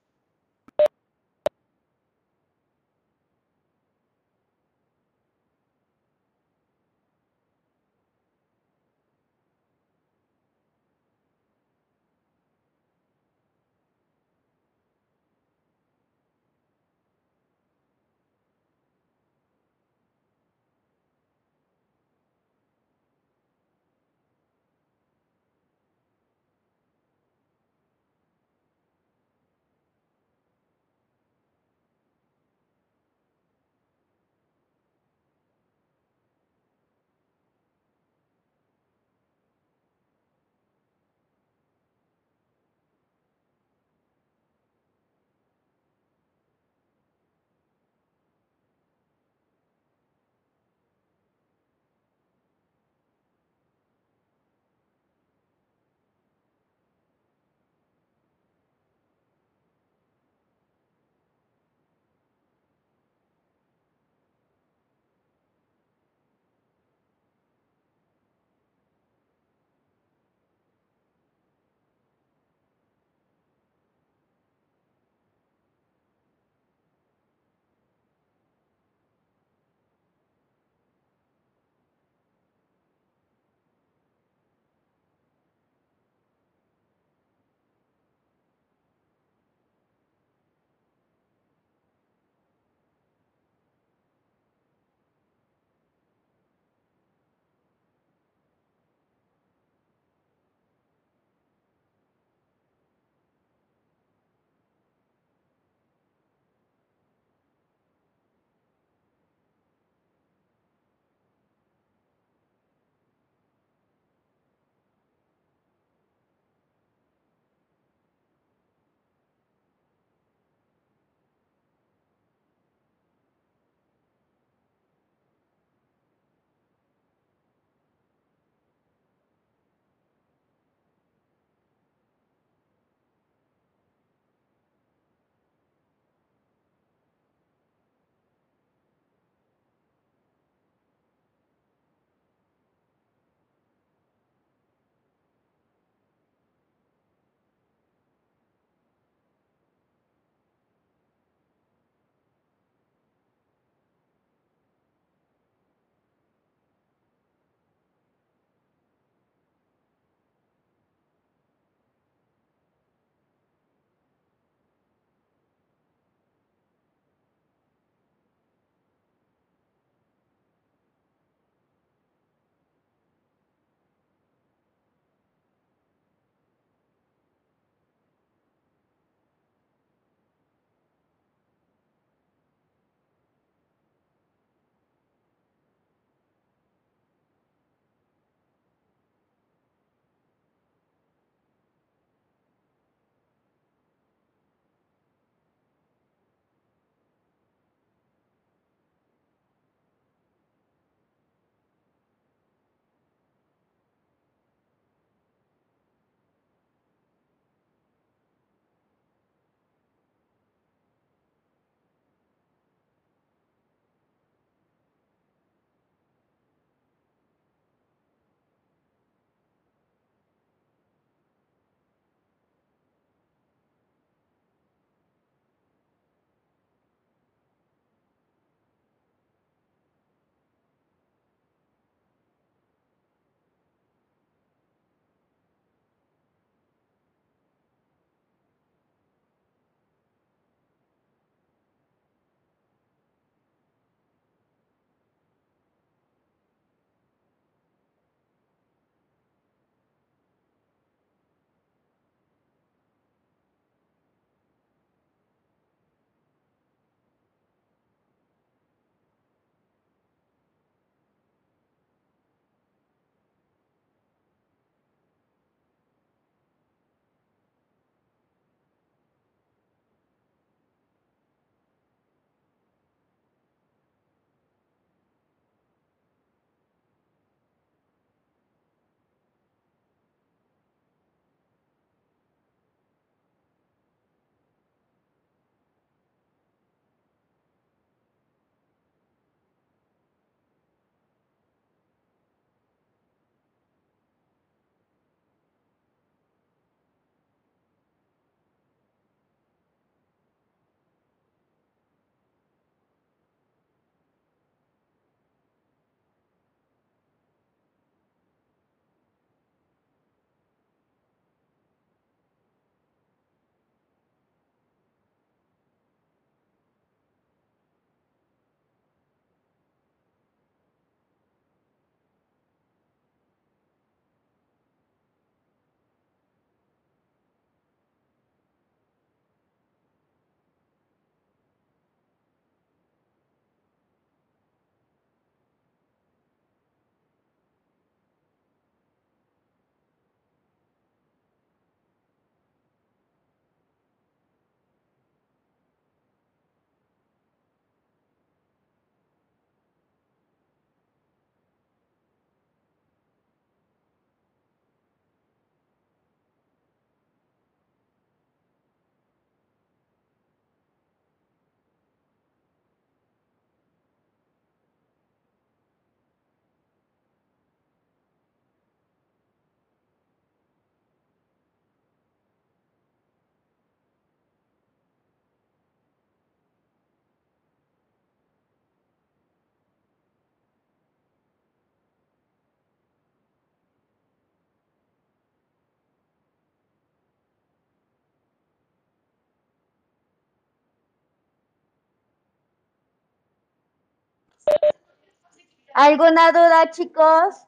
¿Alguna duda, chicos?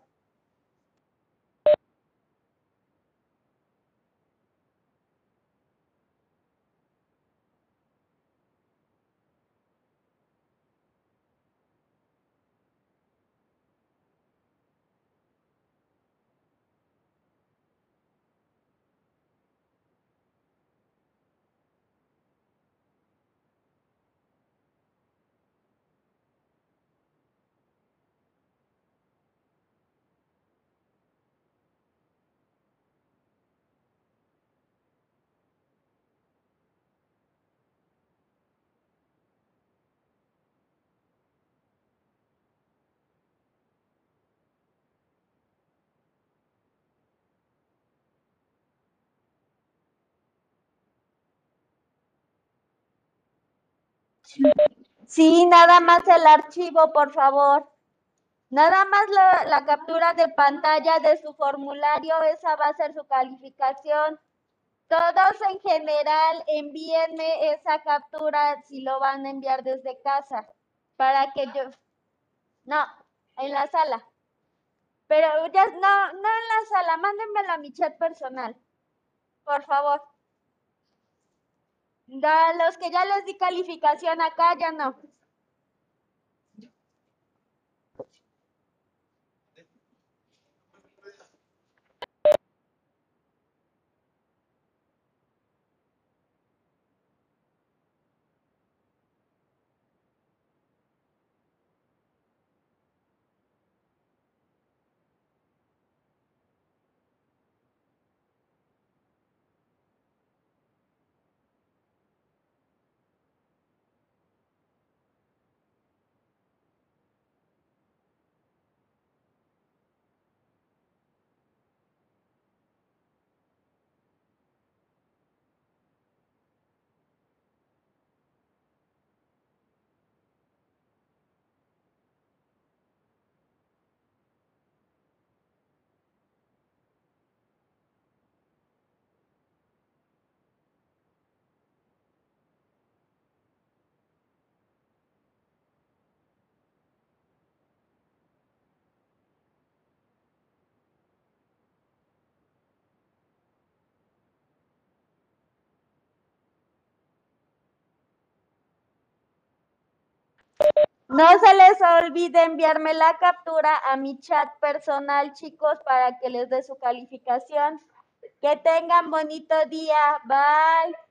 Sí, nada más el archivo, por favor. Nada más la, captura de pantalla de su formulario, esa va a ser su calificación. Todos en general envíenme esa captura si lo van a enviar desde casa, para que yo... No, en la sala. Pero ya, no, no en la sala, mándenmela a mi chat personal, por favor. Da, los que ya les di calificación acá, ya no. No se les olvide enviarme la captura a mi chat personal, chicos, para que les dé su calificación. Que tengan bonito día. Bye.